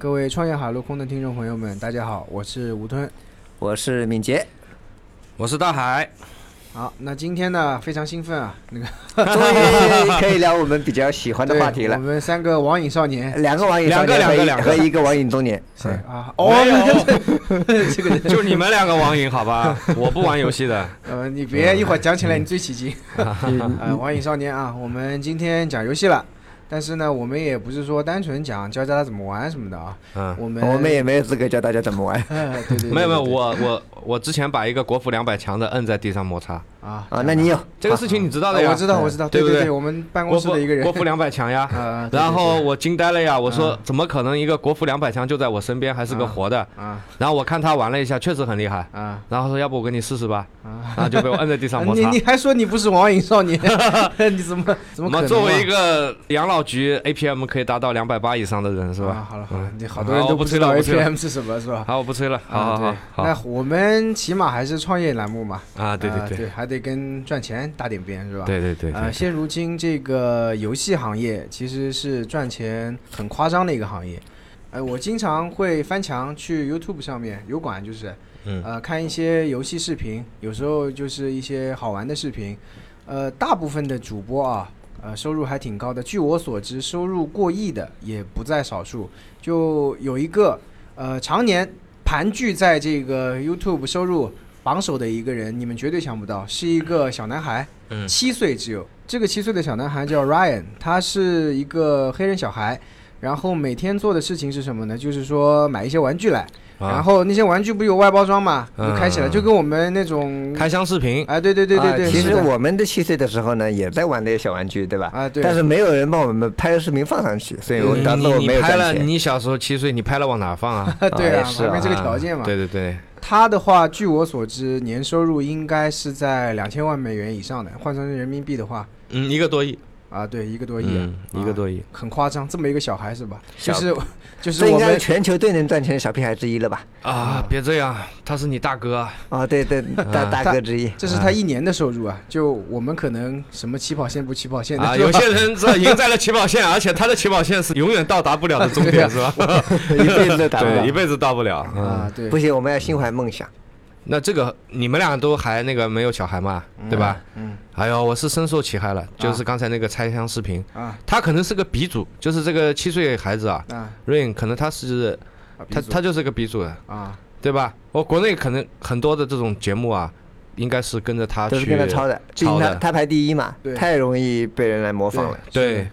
各位创业海陆空的听众朋友们，大家好，我是吴吞。我是敏捷，我是大海。好，那今天呢非常兴奋啊，那个 终于可以聊我们比较喜欢的 话题了。我。们三个网瘾少年，两个网瘾少年和一两个两个和一个网瘾中年。是啊，哦，有 这个，就你们两个网瘾好吧？我不玩游戏的。呃，你别一会儿讲起来你最起劲。呃，网瘾少年啊，我们今天讲游戏了，但是呢，我们也不是说单纯讲教大家怎么玩什么的啊，嗯，我们我们也没有资格教大家怎么玩。对对，没有没有，我我我之前把一个国服两百强的摁在地上摩擦，啊啊。那你有这个事情你知道的啊呀？我知道我知道，对不对我们办公室的一个人国，服两百强呀。呃，然后我惊呆了呀！我说嗯怎么可能一个国服两百强就在我身边，还是个活的？啊然后我看他玩了一下，确实很厉害。啊然后说要不我给你试试吧，啊！然后就被我摁在地上 摩你擦。你还说你不是网瘾少年，你怎么怎么作为一个养老局 APM 可以达到两百八以上的人是啊吧？好了好了嗯，你好多人都不知道 APM 是什么是吧？好，我不吹了。好好啊好好那我们起码还是创业栏目嘛，啊对对对，还得跟赚钱搭点边是吧？。对对对呃，现如今这个游戏行业其实是赚钱很夸张的一个行业。呃，我经常会翻墙去 YouTube 上面，油管就是，嗯呃，看一些游戏视频，有时候就是一些好玩的视频。呃，大部分的主播啊，呃，收入还挺高的。据我所知，收入过亿的也不在少数。就有一个，呃，常年盘踞在这个 YouTube 收入榜首的一个人，你们绝对想不到，是一个小男孩，嗯七岁只有。这个七岁的小男孩叫 Ryan，他是一个黑人小孩。然后每天做的事情是什么呢？就是说买一些玩具来，啊然后那些玩具不有外包装嘛，就嗯开起来，就跟我们那种，开箱视频，哎，对对对对对，啊其实我们的七岁的时候呢，也在玩那些小玩具，对吧？啊对，但是没有人帮我们拍视频放上去，所以我你当时我没有你你拍了，你小时候七岁，你拍了往哪放啊？对啊，也是啊没这个条件嘛。对对对，他的话，据我所知，年收入应该是在两千万美元以上的，换成人民币的话，嗯，一个多亿，啊，对，一个多亿啊，嗯，一个多亿，很夸张。这么一个小孩是吧？就是 就是应该是我们全球最能赚钱的小屁孩之一了吧？啊！别这样，他是你大哥啊，啊，对对，大大哥之一。这是他一年的收入啊。就我们可能什么起跑线不起跑线的，啊！有些人这赢在了起跑线，而且他的起跑线是永远到达不了的终点，是吧？一辈子都达不对，一。辈子到不了。嗯，啊，对不，行，我们要心怀梦想。那这个你们俩都还那个没有小孩嘛，对吧？嗯。哎呦，我是深受其害了，就是刚才那个拆箱视频，啊。他可能是个鼻祖，就是这个七岁孩子啊啊，，Rain，可能他是他他就是个鼻祖，啊，对吧？我国内可能很多的这种节目啊，应该是跟着他去都是跟他抄的，毕竟抄的他他排第一嘛对，太容易被人来模仿了。对，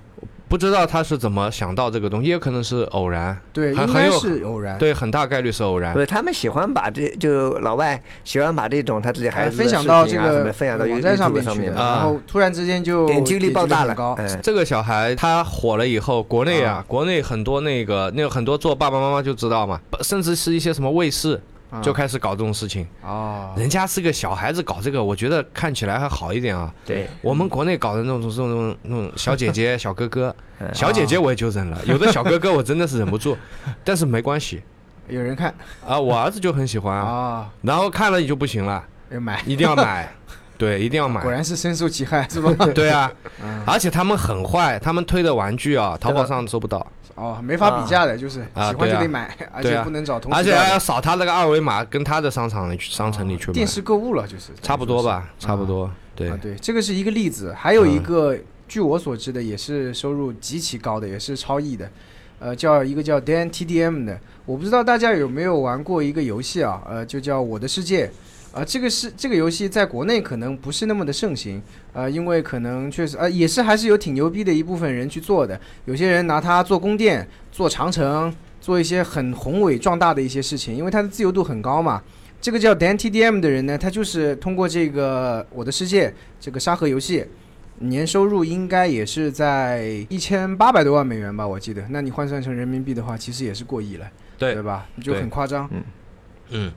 不知道他是怎么想到这个东西，也可能是偶然，对，应该很很有是偶然。对，很大概率是偶然。对。他们喜欢把这就老外喜欢把这种他自己孩哎，子的分享到这个分享到网站上面上面然后突然之间就点击率爆炸了。这个小孩他火了以后，国内啊啊，国内很多那个那个很多做爸爸妈妈就知道嘛，甚至是一些什么卫视啊就开始搞这种事情。哦，人家是个小孩子搞这个，我觉得看起来还好一点啊。对，我们国内搞的那种这种那种那种小姐姐、小哥哥，嗯。小姐姐我也就忍了，有的小哥哥我真的是忍不住，但是没关系。有人看。啊，我儿子就很喜欢啊，啊，然后看了你就不行了，要买，一定要买，对，一定要买。果。然是深受其害，是吧？对啊，嗯。而且他们很坏，他们推的玩具啊，淘宝上搜不到，哦，没法比价的，就是啊喜欢就得买，而且不能找同而且还要扫他那个二维码，跟他的商场里去商城里去买电，视购物了，就是。差不多吧，差不多，对。啊，对，这个是一个例子，还有一嗯。个，据我所知的，也是收入极其高的，也是超亿的，呃，叫一个叫 Dan TDM 的，我不知道大家有没有玩过一个游戏啊，呃，就叫《我的世界》。啊、这个是这个游戏在国内可能不是那么的盛行，呃，因为可能确实，呃，也是还是有挺牛逼的一部分人去做的。有些人拿它做宫殿、做长城、做一些很宏伟壮大的一些事情，因为它的自由度很高嘛。这个叫 Dan TDM 的人呢，他就是通过这个《我的世界》这个沙盒游戏，年收入应该也是在一千八百多万美元吧，我记得。那你换算成人民币的话，其实也是过亿了，对对吧？就很夸张。嗯，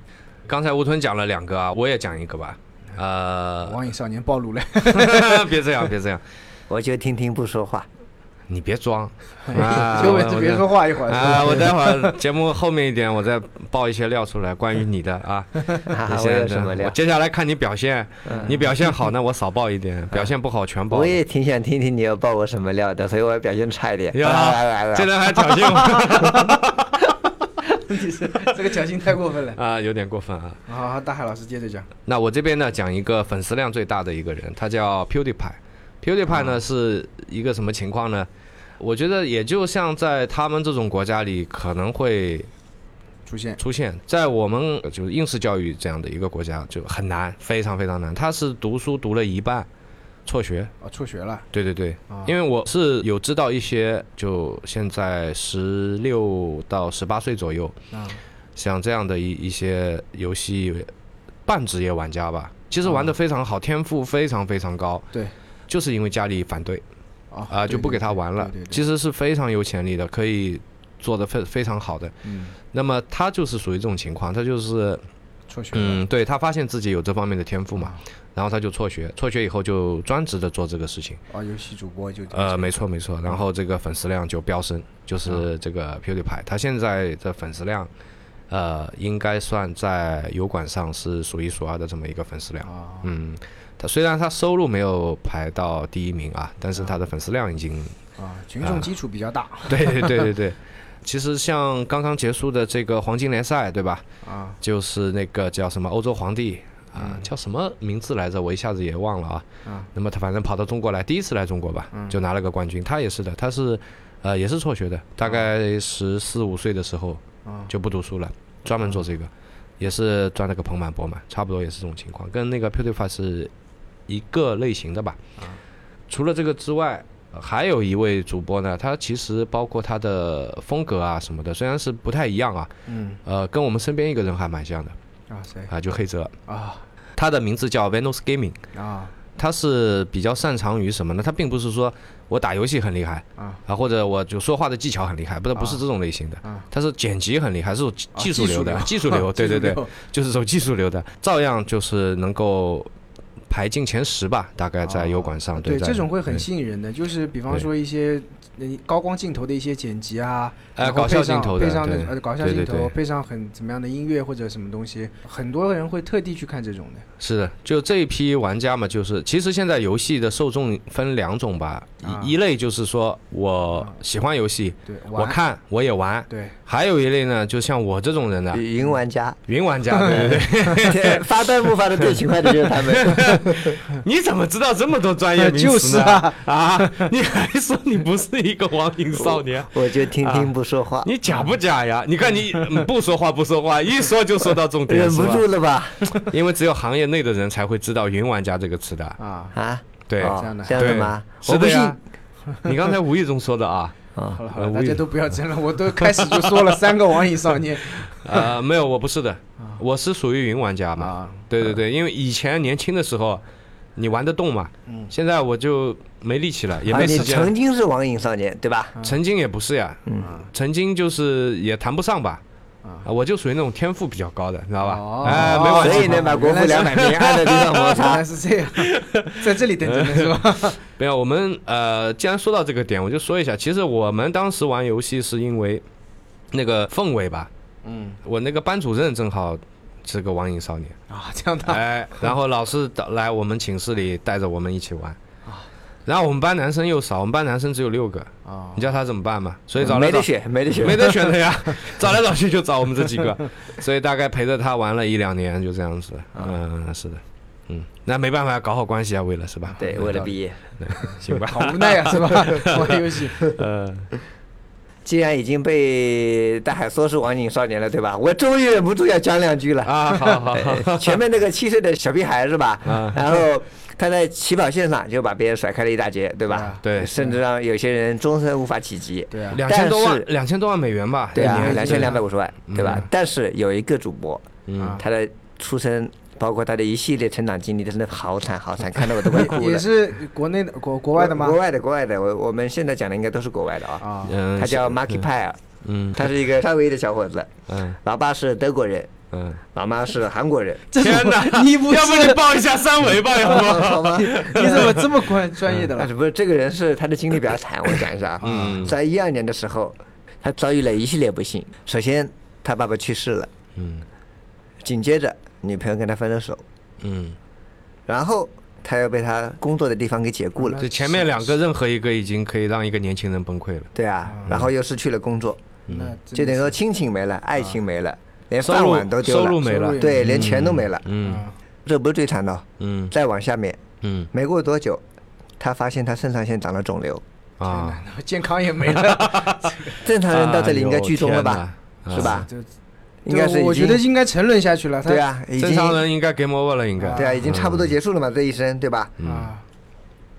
刚才吴吞讲了两个啊，我也讲一个吧。呃，网瘾少年暴露了，别这样，别这样，我就听听不说话。你别装啊！就我别别说话一会儿。啊！我待会儿节目后面一点，我再爆一些料出来，关于你的啊。什么料？接下来看你表现，嗯你表现好那，我少爆一点；表现不好全爆我。也挺想听听你要爆我什么料的，所以我表现差一点。来来来这人还挑衅我，问题是这个侥幸太过分了。啊，有点过分啊。好，好大海老师接着讲。那我这边呢，讲一个粉丝量最大的一个人，他叫 PewDiePie。PewDiePie 呢是一个什么情况呢？我觉得也就像在他们这种国家里可能会出现出现，在我们就是应试教育这样的一个国家就很难，非常非常难。他是读书读了一半，辍学。啊，辍学了。对对对，啊，因为我是有知道一些，就现在十六到十八岁左右，啊像这样的一一些游戏半职业玩家吧，其实玩的非常好，天赋非常非常高。对，就是因为家里反对啊啊，就不给他玩了。对对。对。其实是非常有潜力的，可以做的非非常好的。嗯，那么他就是属于这种情况，他就是辍学嗯，对他发现自己有这方面的天赋嘛。啊，然后他就辍学，辍学以后就专职的做这个事情。啊，游戏主播就呃，没错没错，然后这个粉丝量就飙升，就是这个 PewDiePie，他现在的粉丝量，呃，应该算在油管上是数一数二的这么一个粉丝量。啊，嗯，他虽然他收入没有排到第一名啊，但是他的粉丝量已经，啊，群众基础比较大对对对对对。其实像刚刚结束的这个黄金联赛，对吧？啊就是那个叫什么欧洲皇帝啊，叫什么名字来着？我一下子也忘了啊。啊那么他反正跑到中国来，第一次来中国吧，就拿了个冠军。他也是的，他是呃也是辍学的，大概十四五岁的时候啊就不读书了，专门做这个，也是赚了个盆满钵满，差不多也是这种情况，跟那个 PewDiePie 是一个类型的吧。除了这个之外。呃还有一位主播呢，他其实包括他的风格啊什么的，虽然是不太一样啊，嗯呃，跟我们身边一个人还蛮像的啊谁？啊，就黑泽，啊。他的名字叫 Venus Gaming，啊。他是比较擅长于什么呢？他并不是说我打游戏很厉害啊。啊，或者我就说话的技巧很厉害，不，是不是这种类型的啊，他是剪辑很厉害，是技术流的，技术流，对对对，就是走技术流的，照样就是能够排进前十吧，大概在油管上，啊对在这种会很吸引人的，就是比方说一些呃高光镜头的一些剪辑啊，呃搞笑镜头的配上那对。呃搞笑镜头，配上很怎么样的音乐或者什么东西，很多人会特地去看这种的。是的，就这一批玩家嘛，就是其实现在游戏的受众分两种吧，啊。一一类就是说我喜欢游戏，对，我看我也玩，对还有一类呢，就像我这种人呢，云玩家，云玩家，对 对对。发弹幕发的最勤快的就是他们。你怎么知道这么多专业名词呢？就是啊啊！你还说你不是一个网瘾少年？我就听听不说话，你假不假呀？你看你嗯不说话不说话，一说就说到重点，忍不住了吧？因为只有行业内的人才会知道“云玩家”这个词的。啊，啊，对，哦这样的这样的吗？我不信是的呀。你刚才无意中说的啊？啊好了好了，大家都不要争了，我都开始就说了三个网瘾少年 呃，没有，我不是的，我是属于云玩家嘛。啊，对对对，因为以前年轻的时候，你玩得动嘛。嗯现在我就没力气了，也没时间了。曾经是网瘾少年对吧？曾经也不是呀，嗯曾经就是也谈不上吧。啊啊，我就属于那种天赋比较高的，你知道吧？哦哎，没关系所以，能把国服两百名按在地上摩 原擦来。是这样，在这里等着呢是吧？没有。我们呃，既然说到这个点，我就说一下，其实我们当时玩游戏是因为那个氛围吧。嗯我那个班主任正好是个网瘾少年，啊，这样的哎，然后老师到来我们寝室里带着我们一起玩。啊然后我们班男生又少，我们班男生只有六个，啊你知道他怎么办嘛？所以找来找没得选，没得选，没得选的呀，找来找去就找我们这几个，所以大概陪着他玩了一两年，就这样子。嗯，是的，嗯，那没办法，搞好关系啊，为了是吧？对，为了毕业。行吧。好无奈啊，是吧？玩游戏呃，既然已经被大海说是网瘾少年了，对吧？我终于忍不住要讲两句了。啊，好好好，呃前面那个七岁的小屁孩是吧？啊然后他在起跑线上就把别人甩开了一大截，对吧？对甚至让有些人终身无法企及。对啊，两千多万两千多万美元吧？对啊两千两百五十万，对吧嗯？但是有一个主播，嗯，他的出身，包括他的一系列成长经历，真的好惨好惨，看得我都快 哭了。也也是国内的国国外的吗国？外的，国外的，我我们现在讲的应该都是国外的啊。啊嗯，他叫是 Marky Pie，嗯他是一个夏威夷的小伙子，嗯老爸是德国人，嗯，老妈是韩国人。天哪，你不要不你是报一下三维吧，要不？好吗？你怎么这么专专业的了？但是不是这个人是他的经历比较惨，我讲一下啊。嗯在一二年的时候，他遭遇了一系列不幸。首先，他爸爸去世了，嗯紧接着女朋友跟他分了手，嗯，然后他又被他工作的地方给解雇了，这前面两个任何一个已经可以让一个年轻人崩溃了。对啊，然后又失去了工作，那就等于说亲情没了，爱情没了，连饭碗都丢了，收入没了，对，连钱都没了。嗯。啊这不是最惨的哦，嗯。再往下面，嗯。没过多久，他发现他肾上腺长了肿瘤。啊，健康也没了，正常人到这里应该剧终了吧？是吧？就应该是我觉得应该沉沦下去了。对啊，已！经正常人应该 game over 了，应该。对啊，已经差不多结束了嘛，这一生对吧？嗯啊，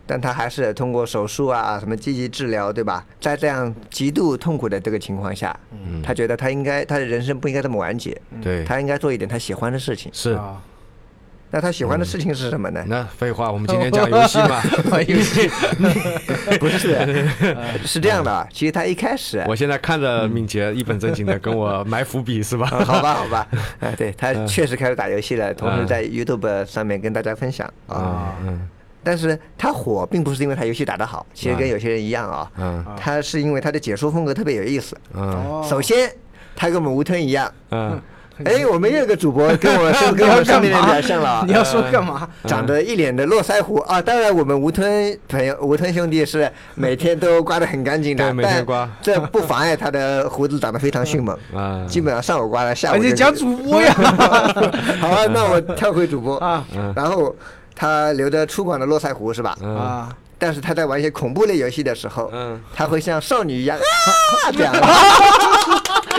但他还是通过手术啊，什么积极治疗，对吧？在这样极度痛苦的这个情况下，嗯他觉得他应该他的人生不应该这么完结，对，他应该做一点他喜欢的事情。是。啊，那他喜欢的事情是什么呢？那废话，我们今天讲游戏嘛。玩 游戏不 是，是这样的啊。其实他一开始，我现在看着敏捷一本正经的跟我埋伏笔是吧？啊 好吧，好吧，哎，对他嗯确实开始打游戏了，同时嗯在 YouTube 上面跟大家分享啊。啊嗯但是他火并不是因为他游戏打得好，其实跟有些人一样啊，嗯他是因为他的解说风格特别有意思。嗯哦首先，他跟我们吴吞一样，嗯哎，我们又有个主播跟我是跟我们上面的比较像了啊。你。要说干嘛？长得一脸的络腮胡。啊！当然，我们吴吞朋友、吴吞兄弟是每天都刮得很干净的，对每天但刮。这不妨碍他的胡子长得非常迅 猛，啊，基本上上午刮了，下午就而且讲主播呀，好啊，那我跳回主播。啊。嗯。然后他留着粗犷的络腮胡是吧？嗯。啊，但是他在玩一些恐怖类游戏的时候，嗯，他会像少女一样啊这样。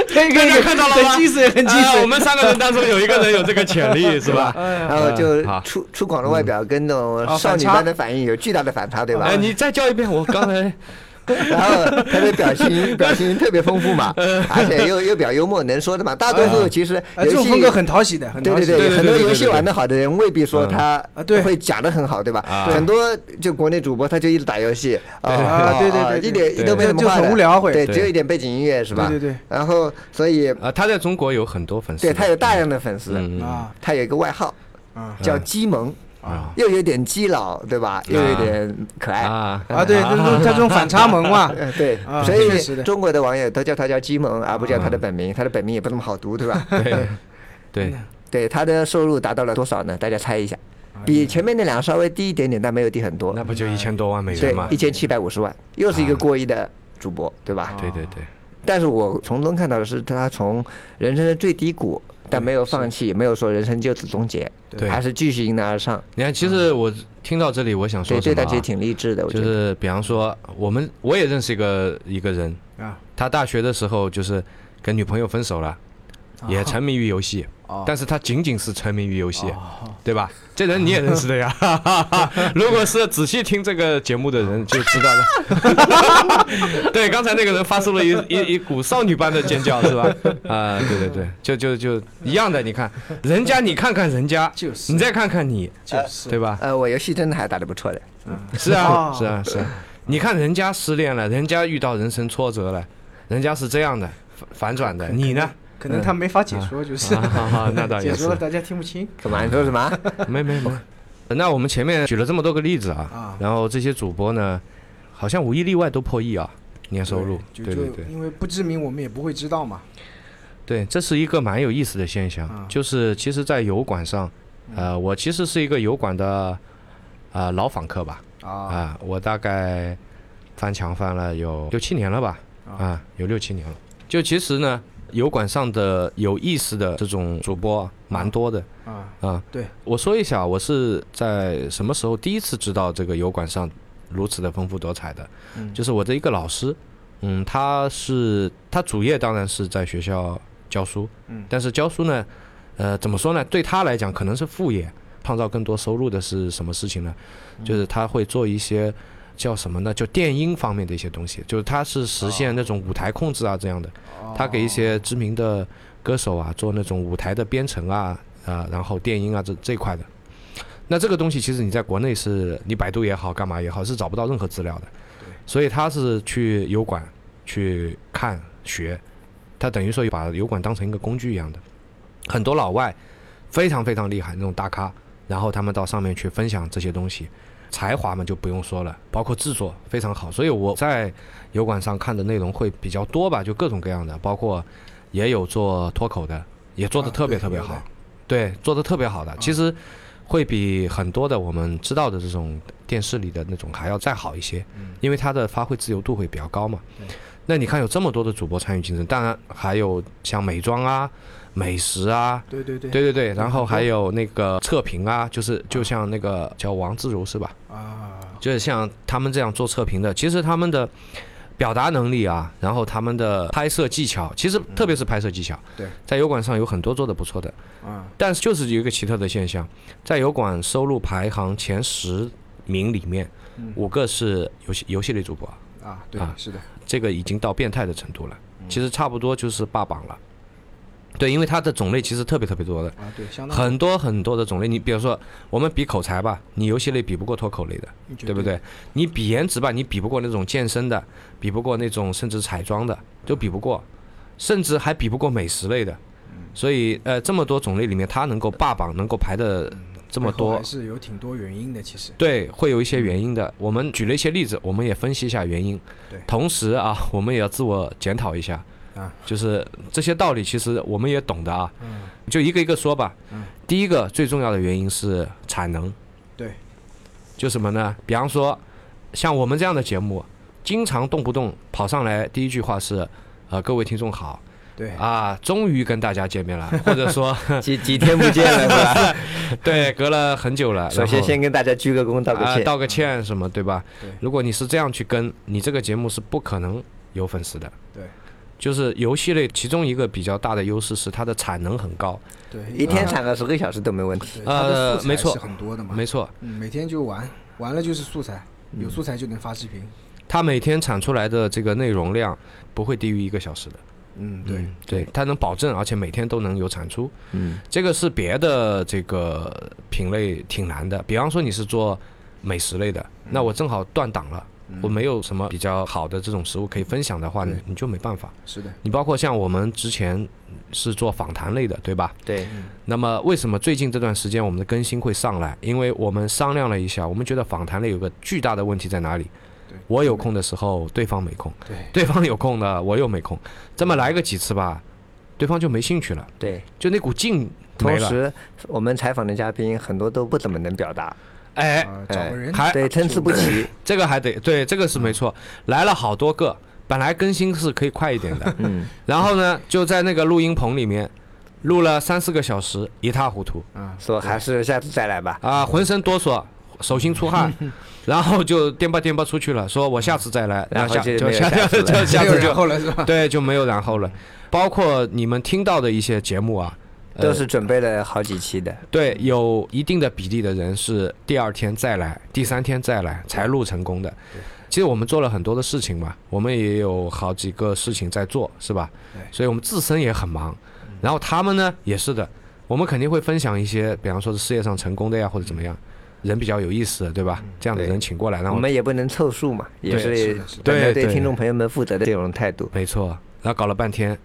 可以可以，大家看到了吗很精神，很精神。啊我们三个人当中有一个人有这个潜力 是吧？哎然后就粗粗犷的外表跟那种哦少女般的反应有巨大的反差，对吧？哎，你再叫一遍，我刚才 然后他的表情表情特别丰富嘛，而且又又比较幽默，能说的嘛。大多数其实哎，游戏这种风格很讨喜的，很讨喜。对对对，很多游戏玩的好的人未必说嗯。他会讲的很好，对吧？啊？很多就国内主播他就一直打游戏对。啊对对对对一点都没什么就话的。很无聊会对，只有一点背景音乐是吧？对对对。然后所以啊，他在中国有很多粉丝，对他有大量的粉丝，啊。他有一个外号啊。叫鸡萌，啊又有点基佬，对吧？又有点可爱。啊啊，对，就是他这种反差萌嘛，呃，对啊，所以中国的网友都叫他叫基萌，而不叫他的本名。他的本名也不怎么好读，对吧？对对，对，他的收入达到了多少呢？大家猜一下，比前面那两个稍微低一点点，但没有低很多那。不就一千多万美元吗，？一千七百五十万，又是一个过亿的主播，对吧？对对对，但是我从中看到的是，他从人生的最低谷，但没有放弃，也没有说人生就此终结，对还是继续迎难而上。你看，其实我听到这里，我想，说什么啊？这段其实挺励志的，就。是比方说，我们我也认识一个一个人，啊，他大学的时候就是跟女朋友分手了，也沉迷于游戏，哦但是他仅仅是沉迷于游戏，哦对吧？这人你也 认识的呀。如果是仔细听这个节目的人就知道了。对，刚才那个人发出了一一一股少女般的尖叫，是吧？啊、对对对，就就就一样的。你看，人家你看看人家，就是你再看看你，就是对吧？呃，我游戏真的还打得不错的。是啊，哦是啊，是啊。你看人家失恋了，人家遇到人生挫折了，人家是这样的反反转的，你呢？可能他没法解说，就是。啊好好那倒 也是。解说了大家听不清。干嘛？你说什么？没没没。那我们前面举了这么多个例子啊啊，然后这些主播呢，好像无一例外都破亿啊，年收入。就就对对。对因为不知名，我们也不会知道嘛。对，这是一个蛮有意思的现象啊，就是其实，在油管上，呃，我其实是一个油管的啊老访客吧，啊。啊，我大概翻墙翻了有六七年了吧，啊，有六七年了。就其实呢，油管上的有意思的这种主播蛮多的啊啊。对，我说一下，我是在什么时候第一次知道这个油管上如此的丰富多彩的？嗯就是我的一个老师，嗯，他是他主业当然是在学校教书，嗯但是教书呢，呃，怎么说呢？对他来讲可能是副业，创造更多收入的是什么事情呢？嗯就是他会做一些叫什么呢？就电音方面的一些东西，就是他是实现那种舞台控制啊这样的。他给一些知名的歌手啊做那种舞台的编程啊啊、然后电音啊这这一块的。那这个东西其实你在国内是你百度也好，干嘛也好，是找不到任何资料的。所以他是去油管去看学，他等于说把油管当成一个工具一样的。很多老外非常非常厉害那种大咖，然后他们到上面去分享这些东西，才华嘛就不用说了，包括制作非常好。所以我在油管上看的内容会比较多吧，就各种各样的，包括也有做脱口的，也做的啊特别特别好对，对，做的特别好的，其实会比很多的我们知道的这种电视里的那种还要再好一些，因为它的发挥自由度会比较高嘛。那你看有这么多的主播参与竞争，当然还有像美妆啊、美食啊，对对对。对对对，然后还有那个测评啊，就是就像那个叫王自如是吧？啊，就是像他们这样做测评的，其实他们的表达能力啊，然后他们的拍摄技巧，其实特别是拍摄技巧，对，在油管上有很多做的不错的，啊，但是就是有一个奇特的现象，在油管收入排行前十名里面，嗯。五个是游戏游戏类主播，啊，对啊，是的，这个已经到变态的程度了，其实差不多就是霸榜了。对，因为它的种类其实特别特别多的，啊，对，相当很多很多的种类。你比如说，我们比口才吧，你游戏类比不过脱口类的，绝对不对？你比颜值吧，你比不过那种健身的，比不过那种甚至彩妆的，都比不过，甚至还比不过美食类的。所以，呃，这么多种类里面，它能够霸榜，能够排的这么多是有挺多原因的，其实。对，会有一些原因的。我们举了一些例子，我们也分析一下原因。对同时啊，我们也要自我检讨一下。啊，就是这些道理，其实我们也懂的啊。嗯，就一个一个说吧。嗯。第一个最重要的原因是产能。对。就什么呢？比方说，像我们这样的节目，经常动不动跑上来，第一句话是，呃，各位听众好。对啊，终于跟大家见面了，或者说，几几天不见了是吧？对，隔了很久了。首先先跟大家鞠个躬，道个歉。啊道个歉什么，对吧？对如果你是这样去跟，你这个节目是不可能有粉丝的。对。就是游戏类，其中一个比较大的优势是它的产能很高。对，一天产个十个小时都没问题。呃没错很多的嘛，没错，嗯，每天就玩，玩了就是素材，有素材就能发视频。它每天产出来的这个内容量不会低于一个小时的。嗯，对，嗯对，它能保证，而且每天都能有产出。嗯，这个是别的这个品类挺难的。比方说你是做美食类的，嗯那我正好断档了，我没有什么比较好的这种食物可以分享的话，呢你就没办法。是的，你包括像我们之前是做访谈类的，对吧？对，那么为什么最近这段时间我们的更新会上来？因为我们商量了一下，我们觉得访谈类有个巨大的问题在哪里？对，我有空的时候，对方没空；对，对方有空的，我又没空。这么来个几次吧，对方就没兴趣了，对。就那股劲同没了。时，我们采访的嘉宾很多都不怎么能表达，哎，啊，找个人，还对，参差不齐。这个还得对，这个是没错。来了好多个，本来更新是可以快一点的，嗯，然后呢，就在那个录音棚里面录了三四个小时，一塌糊涂。啊，说还是下次再来吧。啊，浑身哆嗦，手心出汗，然后就颠吧颠吧出去了，说我下次再来，然后下就下就下次就后了是吧？对就没有然后了。包括你们听到的一些节目啊，呃都是准备了好几期的，对有一定的比例的人是第二天再来，第三天再来才录成功的。其实我们做了很多的事情嘛，我们也有好几个事情在做，是吧对？所以我们自身也很忙，然后他们呢也是的，我们肯定会分享一些，比方说是事业上成功的呀，或者怎么样，人比较有意思的，对吧？这样的人请过来，然后我们也不能凑数嘛，也是对对听众朋友们负责的这种态度。没错，然后搞了半天，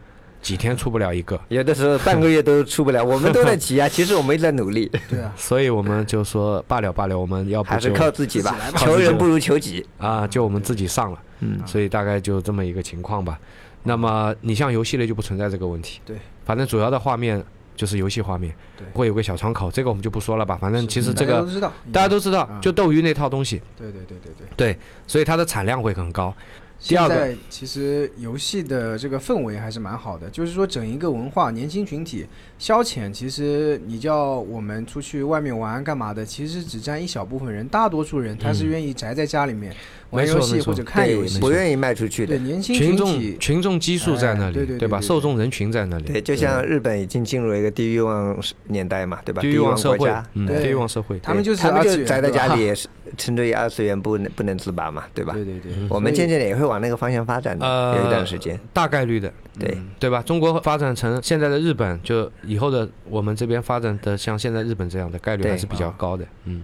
几天出不了一个，有的时候半个月都出不了，我们都在急啊，其实我们也在努力，对啊，所以我们就说罢了罢了，我们要不还是靠自己吧来，吧。求人不如求己。啊，就我们自己上了，嗯。所以大概就这么一个情况吧。那么你像游戏类就不存在这个问题，对，反正主要的画面就是游戏画面，对。会有个小窗口，这个我们就不说了吧。反正其实这个大家都知道，大家都知道啊，就斗鱼那套东西，对对对对对。对，所以它的产量会很高。第现二个。在其实游戏的这个氛围还是蛮好的，就是说整一个文化，年轻群体消遣，其实你叫我们出去外面玩干嘛的，其实只占一小部分人，大多数人他是愿意宅在家里面玩游戏或者看游，戏。不愿意卖出去的。对年轻群众，群众基数在那里，哎对对对吧？受众人群在那里，对，就像日本已经进入了一个低欲望年代嘛，对吧？低欲望社会，，嗯，对地域网社会，他们就是宅在家里，沉醉于二次元不能不能自拔嘛，对吧？对对对，我们渐渐的也会往那个方向发展的，呃，有一段时间。大概率的，对，对吧？中国发展成现在的日本，就以后的我们这边发展的像现在日本这样的概率还是比较高的。嗯，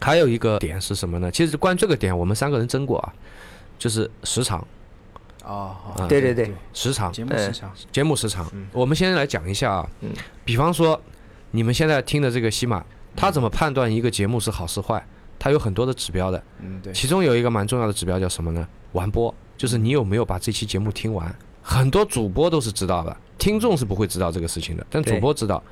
还有一个点是什么呢？其实关于这个点，我们三个人争过啊，就是时长，哦，对对对，时长，节目时长，节目时长嗯。我们先来讲一下啊嗯，比方说你们现在听的这个西马，他怎么判断一个节目是好是坏？它有很多的指标的，嗯，对，其中有一个蛮重要的指标叫什么呢？完播，就是你有没有把这期节目听完。很多主播都是知道的，听众是不会知道这个事情的，但主播知道。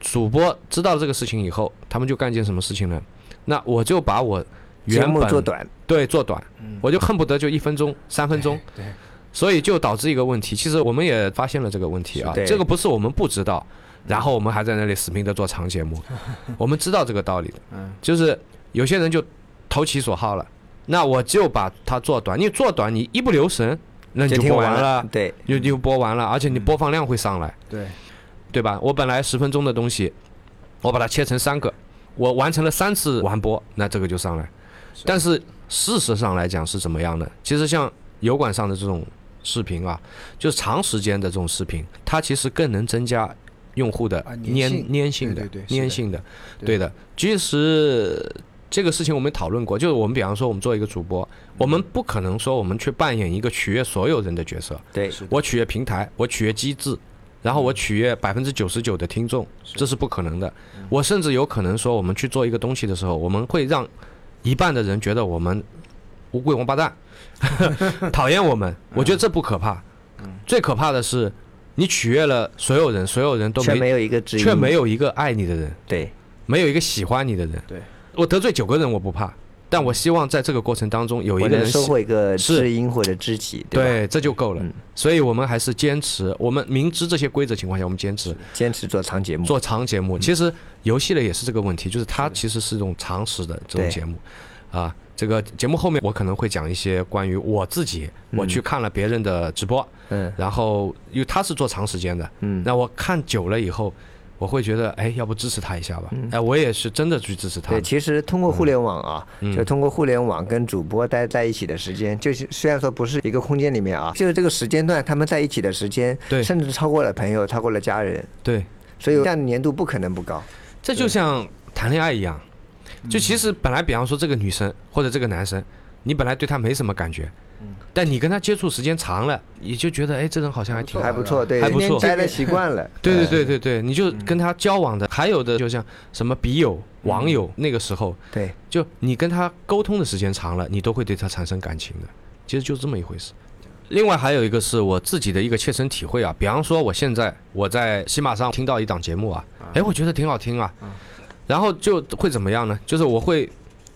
主播知道这个事情以后，他们就干件什么事情呢？那我就把我节原本目做短，对做短，嗯我就恨不得就一分钟、三分钟，对，所以就导致一个问题，其实我们也发现了这个问题啊这个不是我们不知道，然后我们还在那里死命的做长节目，我们知道这个道理的，嗯，就是有些人就投其所好了，那我就把它做短，你做短，你一不留神，那你就播完了，对，就就播完了，而且你播放量会上来，对，对吧？我本来十分钟的东西，我把它切成三个，我完成了三次完播，那这个就上来。但是事实上来讲是怎么样的？其实像油管上的这种视频啊，就是长时间的这种视频，它其实更能增加用户的啊粘粘性的粘性的，对。对的。其实这个事情我们讨论过，就是我们比方说我们做一个主播，我们不可能说我们去扮演一个取悦所有人的角色，对，是我取悦平台，我取悦机制，然后我取悦百分之九十九的听众，这是不可能的。我甚至有可能说，我们去做一个东西的时候，我们会让一半的人觉得我们乌龟王八蛋，讨厌我们。我觉得这不可怕，最可怕的是你取悦了所有人，所有人都没却没有一个，却没有一个爱你的人，对，没有一个喜欢你的人。对，我得罪九个人我不怕，但我希望在这个过程当中有一个人收获一个知音或者知己，吧？对，这就够了嗯。所以我们还是坚持，我们明知这些规则情况下，我们坚持坚持做长节目，做长节目。其实游戏类也是这个问题，就是它其实是一种常识的这种节目，啊，这个节目后面我可能会讲一些关于我自己，我去看了别人的直播，嗯然后因为他是做长时间的，嗯，那我看久了以后。我会觉得，哎，要不支持他一下吧？哎，我也是真的去支持他。对，。其实通过互联网啊，嗯。就通过互联网跟主播待在一起的时间，就是虽然说不是一个空间里面啊，就是这个时间段他们在一起的时间，对。甚至超过了朋友，超过了家人，对，所以这样的粘度不可能不高。这就像谈恋爱一样，就其实本来比方说这个女生或者这个男生，你本来对他没什么感觉，但你跟他接触时间长了，你就觉得哎，这人好像还挺好还不错，对，还不错。待的习惯了。对对哎对。对对，你就跟他交往的，还有的就像什么笔友、网友，那个时候对，就你跟他沟通的时间长了，你都会对他产生感情的，其实就这么一回事。另外还有一个是我自己的一个切身体会啊，比方说我现在我在喜马上听到一档节目啊，哎，我觉得挺好听啊，然后就会怎么样呢？就是我会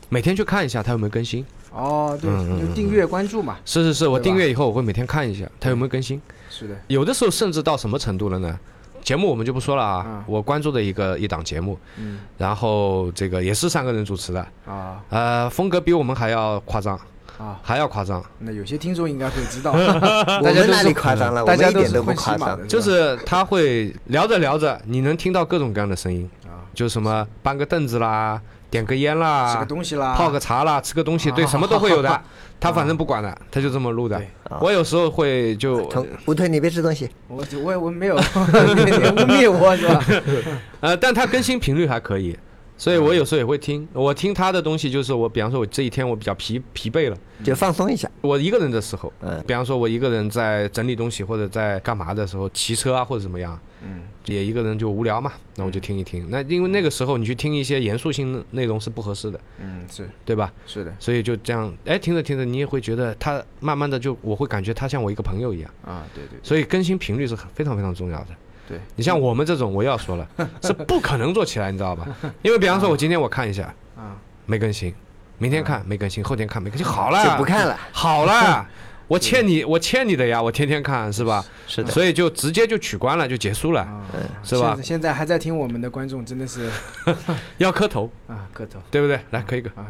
每天去看一下他有没有更新。哦，对，就订阅关注嘛，是是是，我订阅以后我会每天看一下它有没有更新。是的，有的时候甚至到什么程度了呢？节目我们就不说了啊嗯，我关注的一个一档节目，嗯。然后这个也是三个人主持的，啊。呃，风格比我们还要夸张，啊，还要夸张，那有些听众应该会知道，我大家都是们那里夸张了，大家一点都不夸张。就是他会聊着聊着，你能听到各种各样的声音，啊，就什么搬个凳子啦，点个烟啦吃啦个，东西啦，泡个茶啦，吃个东西，对，什么都会有的。他反正不管的，他就这么录的。我有时候会就同吴推，你别吃东西。我我我没有 污蔑我是吧？呃，但他更新频率还可以，所以我有时候也会听。我听他的东西，就是我，比方说，我这一天我比较疲疲惫了，就放松一下，我一个人的时候，嗯比方说，我一个人在整理东西或者在干嘛的时候，骑车啊或者怎么样，嗯，也一个人就无聊嘛，那我就听一听。那因为那个时候你去听一些严肃性内容是不合适的，嗯，是对吧？是的所以就这样，哎，听着听着，你也会觉得他慢慢的就，我会感觉他像我一个朋友一样。啊，对对所以更新频率是很非常非常重要的。对，你像我们这种，我要说了，是不可能做起来，你知道吧？因为比方说，我今天我看一下啊，没更新，明天看没更新，后天看没更新，好了，就不看了。好了，我欠你，我欠你的呀，我天天看是吧？是的，所以就直接就取关了，就结束了，啊，是吧现在？还在听我们的观众真的是 要磕头，啊，磕头对不对？来磕一个啊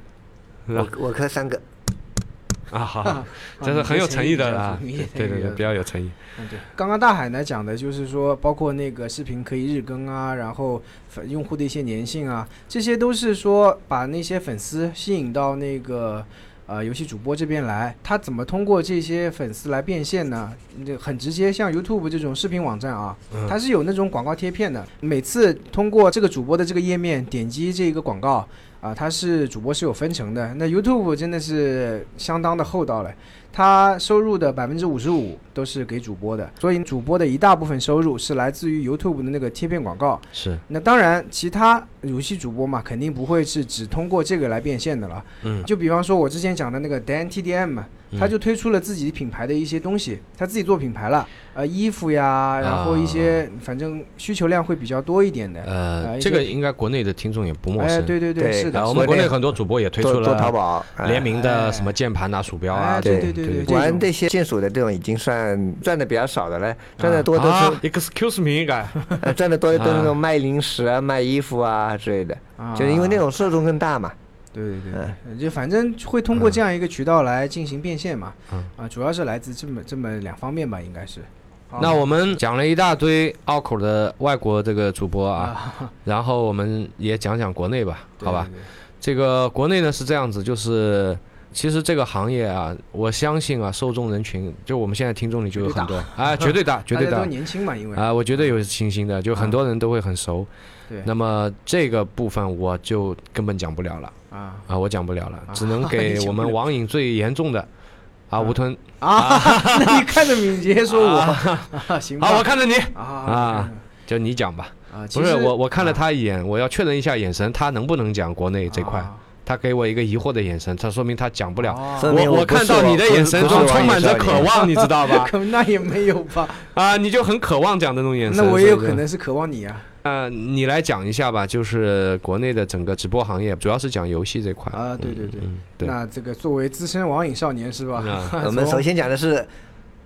我我磕三个。啊，好，好 这是很有诚意的啊，对对对，比较有诚意。嗯，对，刚刚大海呢讲的就是说，包括那个视频可以日更啊，然后粉用户的一些粘性啊，这些都是说把那些粉丝吸引到那个呃游戏主播这边来。他怎么通过这些粉丝来变现呢？这很直接，像 YouTube 这种视频网站啊，嗯它是有那种广告贴片的，每次通过这个主播的这个页面点击这个广告。啊，它是主播是有分成的，那 YouTube 真的是相当的厚道了，它收入的百分之五十五都是给主播的，所以主播的一大部分收入是来自于 YouTube 的那个贴片广告。是，那当然，其他游戏主播嘛，肯定不会是只通过这个来变现的了。嗯，就比方说，我之前讲的那个 Dan TDM 嘛，他就推出了自己品牌的一些东西，他自己做品牌了，呃，衣服呀，然后一些反正需求量会比较多一点的。呃，呃这个应该国内的听众也不陌生哎，生。对对对是的，啊，我们国内很多主播也推出了做淘宝，哎联名的哎什么键盘啊、鼠标啊对，，对对对玩这些线索的这种已经算赚的比较少的了，赚的多都是、啊，excuse me，该 呃赚的多的都是那啊种卖零食啊、卖衣服啊之类的，啊就是因为那种受众更大嘛。对对对嗯，就反正会通过这样一个渠道来进行变现嘛，嗯啊，主要是来自这么这么两方面吧，应该是。那我们讲了一大堆拗口的外国这个主播啊，啊，然后我们也讲讲国内吧，好吧？对对这个国内呢是这样子，就是其实这个行业啊，我相信啊，受众人群就我们现在听众里就有很多。啊，绝对大，绝对大。年轻嘛，因为。啊，我觉得有信心的，就很多人都会很熟。对。那么这个部分我就根本讲不了了。啊。啊，我讲不了了，啊。只能给我们网瘾最严重的啊 吴吞。啊，那你看着敏捷说我，啊。行我看着你，啊啊就你讲吧。啊，不是我，我看了他他一眼，我要确认一下眼神，他能不能讲国内这块？他给我一个疑惑的眼神，他说明他讲不了。我我看到你的眼神中充满着渴望，你知道吧？可 那也没有吧？啊，你就很渴望讲那种眼神。那我也有可。能是渴望你啊呃，你来讲一下吧，就是国内的整个直播行业，主要是讲游戏这块。啊，对对对。嗯，对。那这个作为资深网瘾少年是吧？啊 我们首先讲的是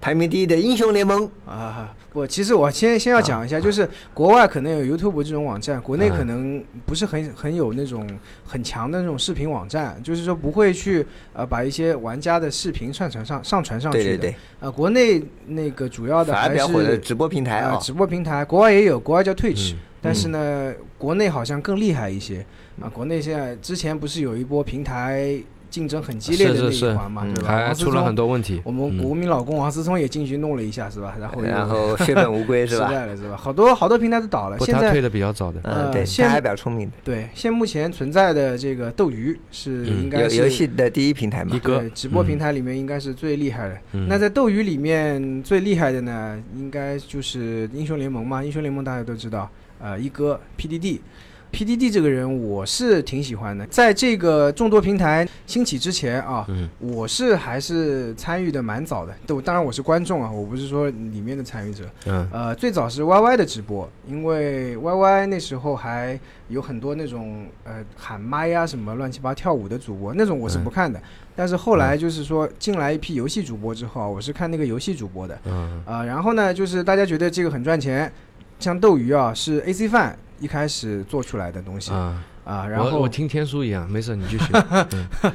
排名第一的英雄联盟，啊，不，其实我先先要讲一下，就是国外可能有 YouTube 这种网站，国内啊。可能不是很很有那种很强的那种视频网站，就是说不会去呃把一些玩家的视频上传上上传上去的。对对对，呃，国内那个主要的还是直播平台呃啊，直播平台，国外也有，国外叫 Twitch，、嗯。但是呢，国内好像更厉害一些。啊。国内现在之前不是有一波平台竞争很激烈的那一环嘛，嗯对吧？还出了很，多问题。我们嗯国民老公王思聪也进去弄了一下，是吧？然后然后血本无归是吧失吧？败了是吧？好多好多平台都倒了。不，现在他退的比较早的。嗯，对，他还比较聪明的，对现目前存在的这个斗鱼是应该是游戏的第一平台嘛一，直播平台里面应该是最厉害的。嗯那在斗鱼里面最厉害的呢，应该就是英雄联盟嘛。英雄联盟大家都知道，呃，一哥 PDD。PDD 这个人我是挺喜欢的，在这个众多平台兴起之前啊，嗯我是还是参与的蛮早的，都当然我是观众啊，我不是说里面的参与者。嗯呃，最早是 YY 的直播，因为 YY 那时候还有很多那种呃喊麦呀、什么乱七八跳舞的主播，那种我是不看的。但是后来就是说进来一批游戏主播之后啊，我是看那个游戏主播的。嗯啊、然后呢，就是大家觉得这个很赚钱，像斗鱼啊是 AC 饭一开始做出来的东西啊、啊，然后我我听天书一样，没事，你继续。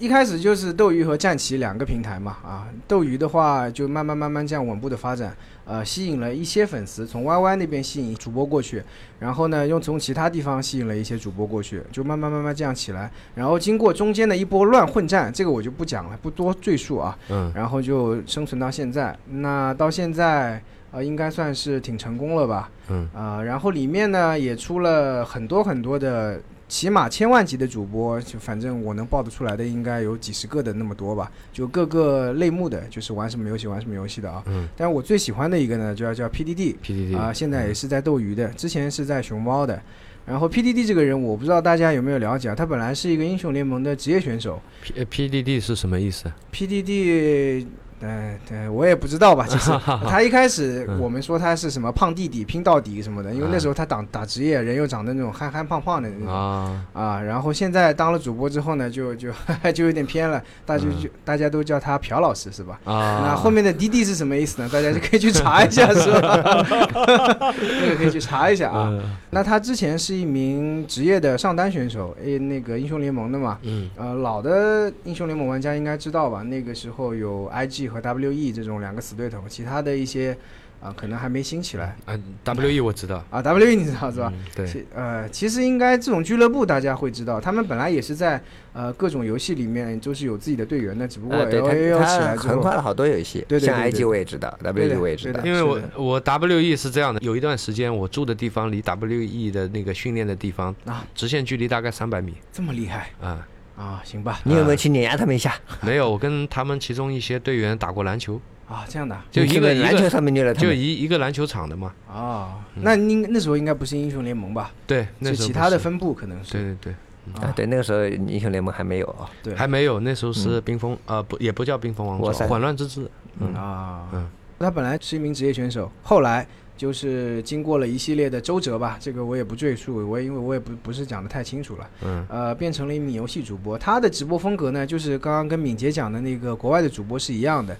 一开始就是斗鱼和战旗两个平台嘛，啊，斗鱼的话就慢慢慢慢这样稳步的发展，呃，吸引了一些粉丝，从 YY 那边吸引主播过去，然后呢，又从其他地方吸引了一些主播过去，就慢慢慢慢这样起来，然后经过中间的一波乱混战，这个我就不讲了，不多赘述啊，嗯。然后就生存到现在，那到现在。呃，应该算是挺成功了吧？嗯啊、然后里面呢也出了很多很多的，起码千万级的主播，就反正我能报得出来的应该有几十个的那么多吧，就各个类目的，就是玩什么游戏玩什么游戏的啊。嗯但是我最喜欢的一个呢，就要叫 PDD，PDD 啊、现在也是在斗鱼的，之前是在熊猫的。然后 PDD 这个人，我不知道大家有没有了解啊？他本来是一个英雄联盟的职业选手 P 呃 PDD 是什么意思？，PDD。呃，对，我也不知道吧。其实 他一开始嗯我们说他是什么胖弟弟拼到底什么的，因为那时候他打打职业，人又长得那种憨憨胖胖的那种啊，啊。然后现在当了主播之后呢，就就 就有点偏了，大家就大家都叫他朴老师是吧？啊，那后面的滴滴是什么意思呢？大家就可以去 查一下，是吧？这个可以去查一下啊。嗯那他之前是一名职业的上单选手，诶，那个英雄联盟的嘛。嗯呃，老的英雄联盟玩家应该知道吧？那个时候有 IG 和 WE 这种两个死对头，其他的一些啊、可能还没兴起来啊，WE 我知道，啊。WE 你知道是吧？嗯对，其呃，其实应该这种俱乐部大家会知道，他们本来也是在呃各种游戏里面就是有自己的队员的，只不过呃，对 L A L 起他来之后，他横跨了好多游戏，像对对对对 IG 我也知道对，WE 我也知道对，因为我我 WE 是这样的，有一段时间我住的地方离 WE 的那个训练的地方啊，直线距离大概三百米这么厉害啊。啊？行吧，你有没有去碾压他们一下？没有，我跟他们其中一些队员打过篮球，啊，这样的啊？就一你是不是篮球上面虐了他们，就一一个篮球场的嘛。啊，那应那时候应该不是英雄联盟吧？对，那时候不是。其他的分部可能是。对对对，啊，对，那个时候英雄联盟还没有。啊，对，还没有，那时候是冰封，呃，不，也不叫冰封王座，哇塞混乱之治。嗯。啊，嗯。他本来是一名职业选手，后来就是经过了一系列的周折吧，这个我也不赘述，我也因为我也不不是讲的太清楚了。嗯，呃，变成了一名游戏主播。他的直播风格呢，就是刚刚跟敏捷讲的那个国外的主播是一样的。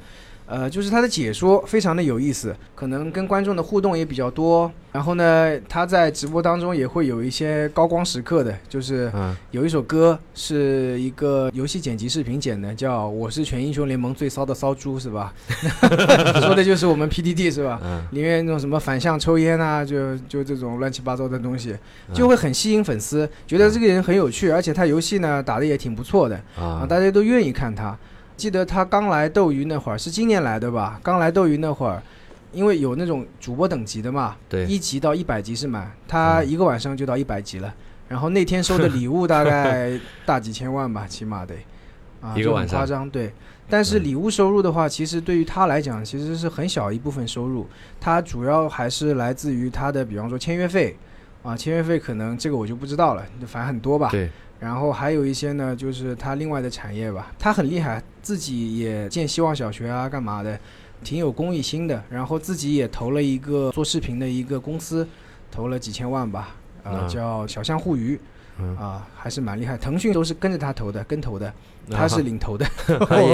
呃，就是他的解说非常的有意思，可能跟观众的互动也比较多。然后呢，他在直播当中也会有一些高光时刻的，就是嗯有一首歌是一个游戏剪辑视频剪的，叫《我是全英雄联盟最骚的骚猪》，是吧？说的就是我们 PDD 是吧？嗯里面那种什么反向抽烟啊，就就这种乱七八糟的东西，就会很吸引粉丝，觉得这个人很有趣，而且他游戏呢打的也挺不错的啊，啊，大家都愿意看他。记得他刚来斗鱼那会儿是今年来的吧？刚来斗鱼那会儿，因为有那种主播等级的嘛，对一级到一百级是满，他一个晚上就到一百级了。然后那天收的礼物大概 大几千万吧，起码得一个晚上夸张。对，但是嗯礼物收入的话，其实对于他来讲，其实是很小一部分收入，他主要还是来自于他的，比方说签约费啊，签约费可能这个我就不知道了，反正很多吧。对，然后还有一些呢，就是他另外的产业吧，他很厉害，自己也建希望小学啊，干嘛的，挺有公益心的。然后自己也投了一个做视频的一个公司，投了几千万吧，呃，嗯叫小象互娱，嗯啊，还是蛮厉害。腾讯都是跟着他投的，跟投的，他啊是领头的。可以，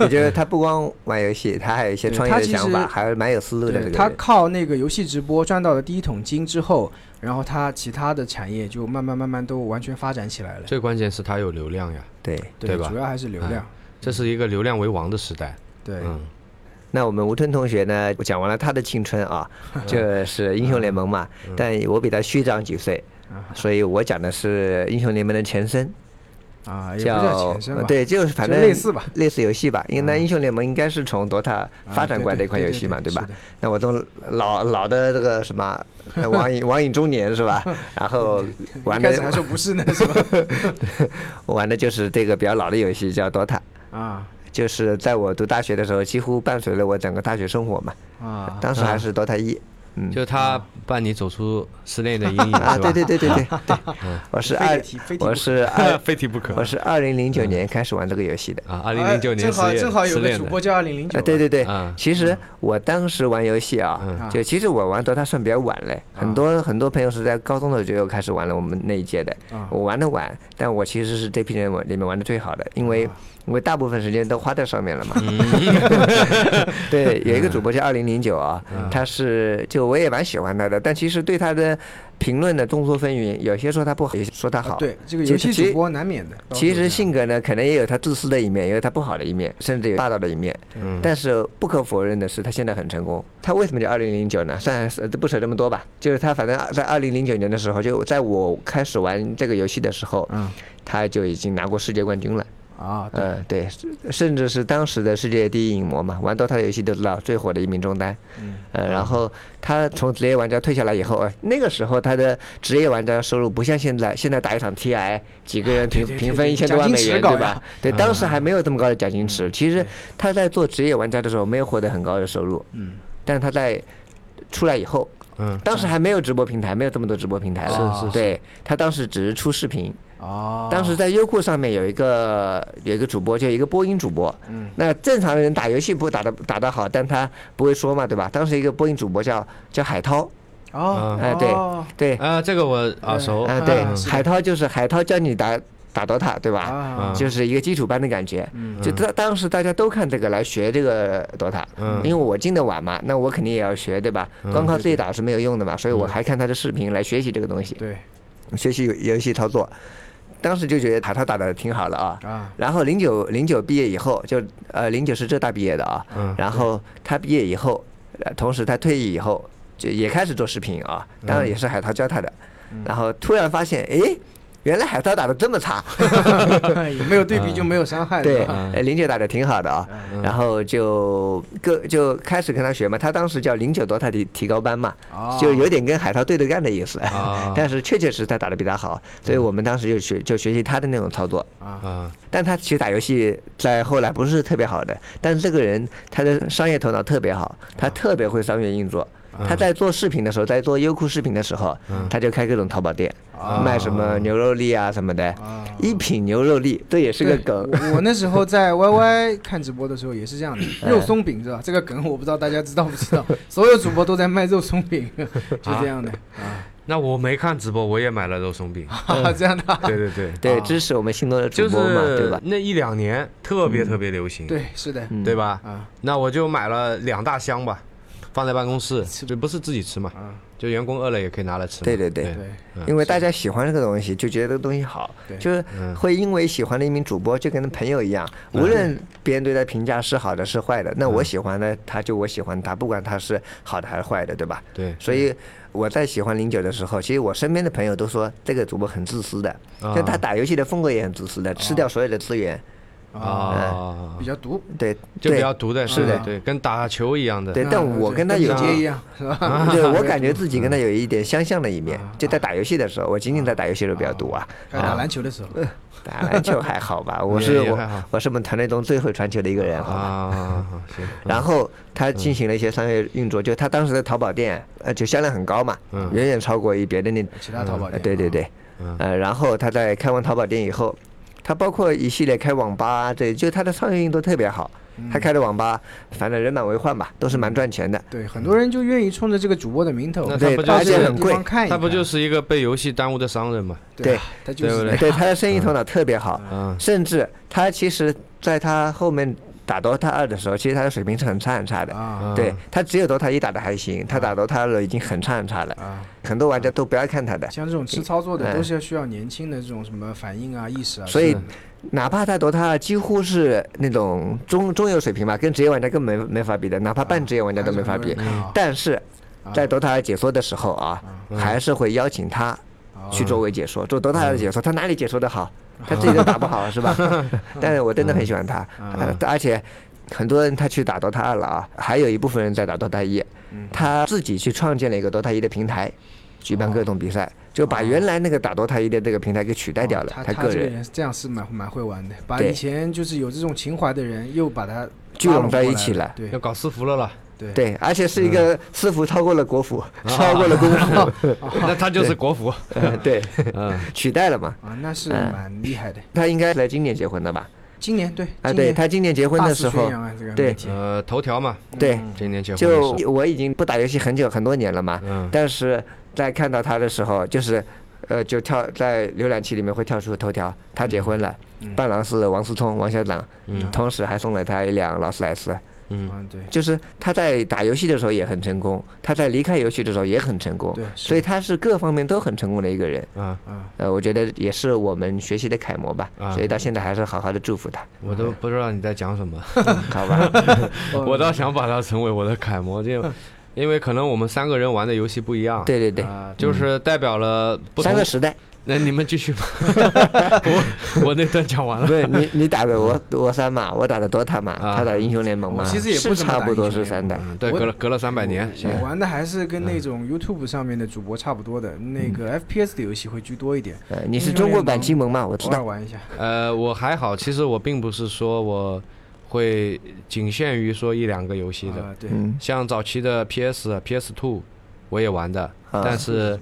也就是他不光玩游戏，他还有一些创业想法，还是蛮有思路的。他靠那个游戏直播赚到了第一桶金之后，然后它其他的产业就慢慢慢慢都完全发展起来了。最关键是它有流量呀，对，对吧主要还是流量。这是一个流量为王的时代。对，嗯，那我们吴吞同学呢，讲完了他的青春啊，这是英雄联盟嘛，但我比他虚长几岁，啊所以我讲的是英雄联盟的前身，啊，叫对，就是反正类似吧。类似游戏吧，因为那嗯英雄联盟应该是从 DOTA 啊发展过来的一款游戏嘛，对吧那我都老老的这个什么 呃网瘾网瘾中年是吧？然后玩一开始还说不是呢，是吧？玩的就是这个比较老的游戏叫 DOTA，啊就是在我读大学的时候，几乎伴随了我整个大学生活嘛。啊，当时还是 DOTA 一，嗯，就他伴你走出失恋的阴影，啊，对对对对对对，我是二我是二，非提不可。我是二零零九年开始玩这个游戏的。啊！二零零九年正好正好有个主播叫二零零九啊，，对对对。嗯，其实我当时玩游戏啊，嗯。就其实我玩 DOTA 算比较晚嘞，很多很多朋友是在高中的时候开始玩了我们那一届的，啊。我玩的晚，但我其实是这批人里面玩的最好的，因为因为大部分时间都花在上面了嘛。对，有一个主播叫二零零九啊，他是就我也蛮喜欢他的，但其实对他的评论呢众说纷纭，有些说他不好，有些说他好。啊对这个游戏主播难免的。其实性格呢，可能也有他自私的一面，也有他不好的一面，甚至有霸道的一面。嗯但是不可否认的是，他现在很成功。他为什么叫二零零九呢？算是不扯这么多吧，就是他反正在二零零九年的时候，就在我开始玩这个游戏的时候，嗯他就已经拿过世界冠军了。啊，对嗯，对，甚至是当时的世界第一影魔嘛，玩 DOTA 游戏都知道最火的一名中单。嗯，呃，然后他从职业玩家退下来以后，呃那个时候他的职业玩家收入不像现在，现在打一场 TI 几个人平平分一千多万美元，对吧？对，当时还没有这么高的奖金池。其实他在做职业玩家的时候没有获得很高的收入，嗯，但是他在出来以后，嗯当时还没有直播平台，没有这么多直播平台了。是是是对他当时只是出视频，哦，当时在优酷上面有一个有一个主播，就一个播音主播。嗯，那正常的人打游戏不会打的打得好，但他不会说嘛，对吧？当时一个播音主播叫叫海涛，哦，哎对哦。对，啊，这个我耳熟。啊对海涛就是海涛教你打打 DOTA，对吧？啊，就是一个基础班的感觉。嗯。就当当时大家都看这个来学这个 DOTA，嗯。因为我进的晚嘛，那我肯定也要学，对吧？光靠自己打是没有用的嘛，所以我还看他的视频来学习这个东西，对。学习游游戏操作。当时就觉得海涛打的挺好的啊，啊，然后零九零九毕业以后，就呃零九是浙大毕业的啊，嗯然后他毕业以后，呃同时他退役以后就也开始做视频啊，当然也是海涛教他的，然后突然发现，诶，原来海涛打的这么差，没有对比就没有伤害，对，零九打的挺好的啊，然后就各就开始跟他学嘛，他当时叫零九 DOTA 提提高班嘛，哦。就有点跟海涛对着干的意思，啊 但是确确实实他打的比他好，所以我们当时就学就学习他的那种操作。啊，但他其实打游戏在后来不是特别好的，但是这个人他的商业头脑特别好，他特别会商业运作。他在做视频的时候，在做优酷视频的时候，他就开各种淘宝店，卖什么牛肉粒啊什么的，一品牛肉粒，这也是个梗。我我那时候在 YY 看直播的时候也是这样的，肉松饼是吧？这个梗我不知道大家知道不知道，所有主播都在卖肉松饼，就这样的啊，那我没看直播，我也买了肉松饼。这样的。啊，对对对，对，啊。支持我们心动的主播嘛，对吧？那一两年特别特别流行，对，是的，嗯。对吧？啊那我就买了两大箱吧，放在办公室，就不是自己吃嘛，啊，就员工饿了也可以拿来吃。对对对。因为大家喜欢这个东西，就觉得这个东西好，就是嗯会因为喜欢的一名主播，就跟朋友一样，无论别人对他评价是好的是坏的，那我喜欢的他就我喜欢他，不管他是好的还是坏的，对吧？对，所以我在喜欢零九的时候，其实我身边的朋友都说这个主播很自私的，啊。就他打游戏的风格也很自私的，吃掉所有的资源，啊，啊。比，较毒，对就比较毒的，是的。对，跟打球一样的。对，啊但我跟他有接一样是吧？对我感觉自己跟他有一点相像的一面啊，就在打游戏的时候，我仅仅在打游戏的时候比较毒啊，打篮球的时候，打篮球还好吧，我是我我是我们团队中最会传球的一个人，好吧。啊，行，然后他进行了一些商业运作，就他当时的淘宝店，呃，就销量很高嘛，嗯。远远超过于别的那，其他淘宝呃店，对对对，嗯。呃，然后他在开完淘宝店以后，他包括一系列开网吧啊，这就他的商业运都特别好，他开的网吧，反正人满为患吧，都是蛮赚钱的。对，很多人就愿意冲着这个主播的名头，对那他不就到这个而且很贵。他不就是一个被游戏耽误的商人嘛？对啊，他就是对不对对他的生意头脑特别好，嗯。甚至他其实在他后面打 DOTA 二的时候，其实他的水平是很差很差的。啊。对他只有 DOTA 一打的还行，他打 DOTA 二已经很差很差了，啊，很多玩家都不要看他的。像这种吃操作的哎都是要需要年轻的这种什么反应啊、意识啊，所以哪怕他 DOTA 二几乎是那种中中游水平吧，跟职业玩家根本没没法比的，哪怕半职业玩家都没法比。但是啊在 DOTA 二解说的时候啊，还是会邀请他去作为解说，做 DOTA 二的解说，他哪里解说的好？他自己都打不好是吧？但是我真的很喜欢他，呃而且很多人他去打 DOTA 二了啊，还有一部分人在打 DOTA 一，他自己去创建了一个 DOTA 一的平台，举办各种比赛，就把原来那个打 DOTA 一的这个平台给取代掉了哦，他他个人。这个人这样是蛮蛮会玩的，把对。以前就是有这种情怀的人又把他聚拢在一起了。对。要搞私服了啦。对。对，而且是一个私服超过了国服，超过了公服，那他就是国服。呃对，嗯，取代了嘛。啊，那是嗯蛮厉害的。他应该在今年结婚的吧？今年对啊，对他今年结婚的时候，对。呃，头条嘛，对，今年结婚就我已经不打游戏很久很多年了嘛，嗯。但是在看到他的时候，就是，呃，就跳在浏览器里面会跳出头条，他结婚了，伴郎是王思聪王校长，嗯。同时还送了他一辆劳斯莱斯，嗯，嗯对。就是他在打游戏的时候也很成功，他在离开游戏的时候也很成功对，所以他是各方面都很成功的一个人，啊，啊。呃，我觉得也是我们学习的楷模吧，啊。所以到现在还是好好的祝福他，我都不知道你在讲什么，好吧？我倒想把他成为我的楷模，就因为可能我们三个人玩的游戏不一样，对对对，啊就是代表了不同三个。时代，那你们继续吧，我我那段讲完了。不是你你打的我我三嘛，我打的 DOTA 嘛，啊。他打英雄联盟嘛，其实也不差不多是三代。嗯，对，隔了隔了三百年，我玩的还是跟那种 YouTube 上面的主播差不多的，那个 FPS 的游戏会居多一点，呃，你是中国版金盟嘛？我知道。玩一下。呃，我还好，其实我并不是说我会仅限于说一两个游戏的，啊，对，嗯，像早期的 PS、PS Two 我也玩的，啊。但是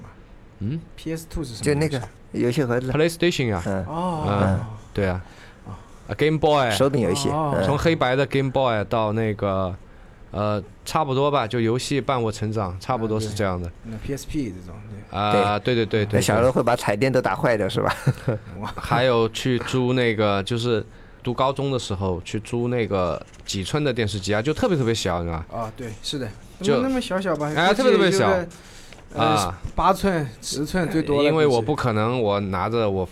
嗯？PS Two 是什么？就那个游戏？盒子，，PlayStation 啊，嗯，哦，对啊，啊 Game Boy，手柄游戏，从黑白的 Game Boy 到那个呃差不多吧，就游戏伴我成长，差不多是这样的。那 PSP 这种，对。啊，对。对对对，对小时候会把彩电都打坏的是吧？还有去租那个，就是读高中的时候去租那个几寸的电视机啊，就特别特别小，你知道吧？啊，对，是的，就那么小小吧，哎特别特别小啊，八寸、十寸最多因为我不可能我拿着我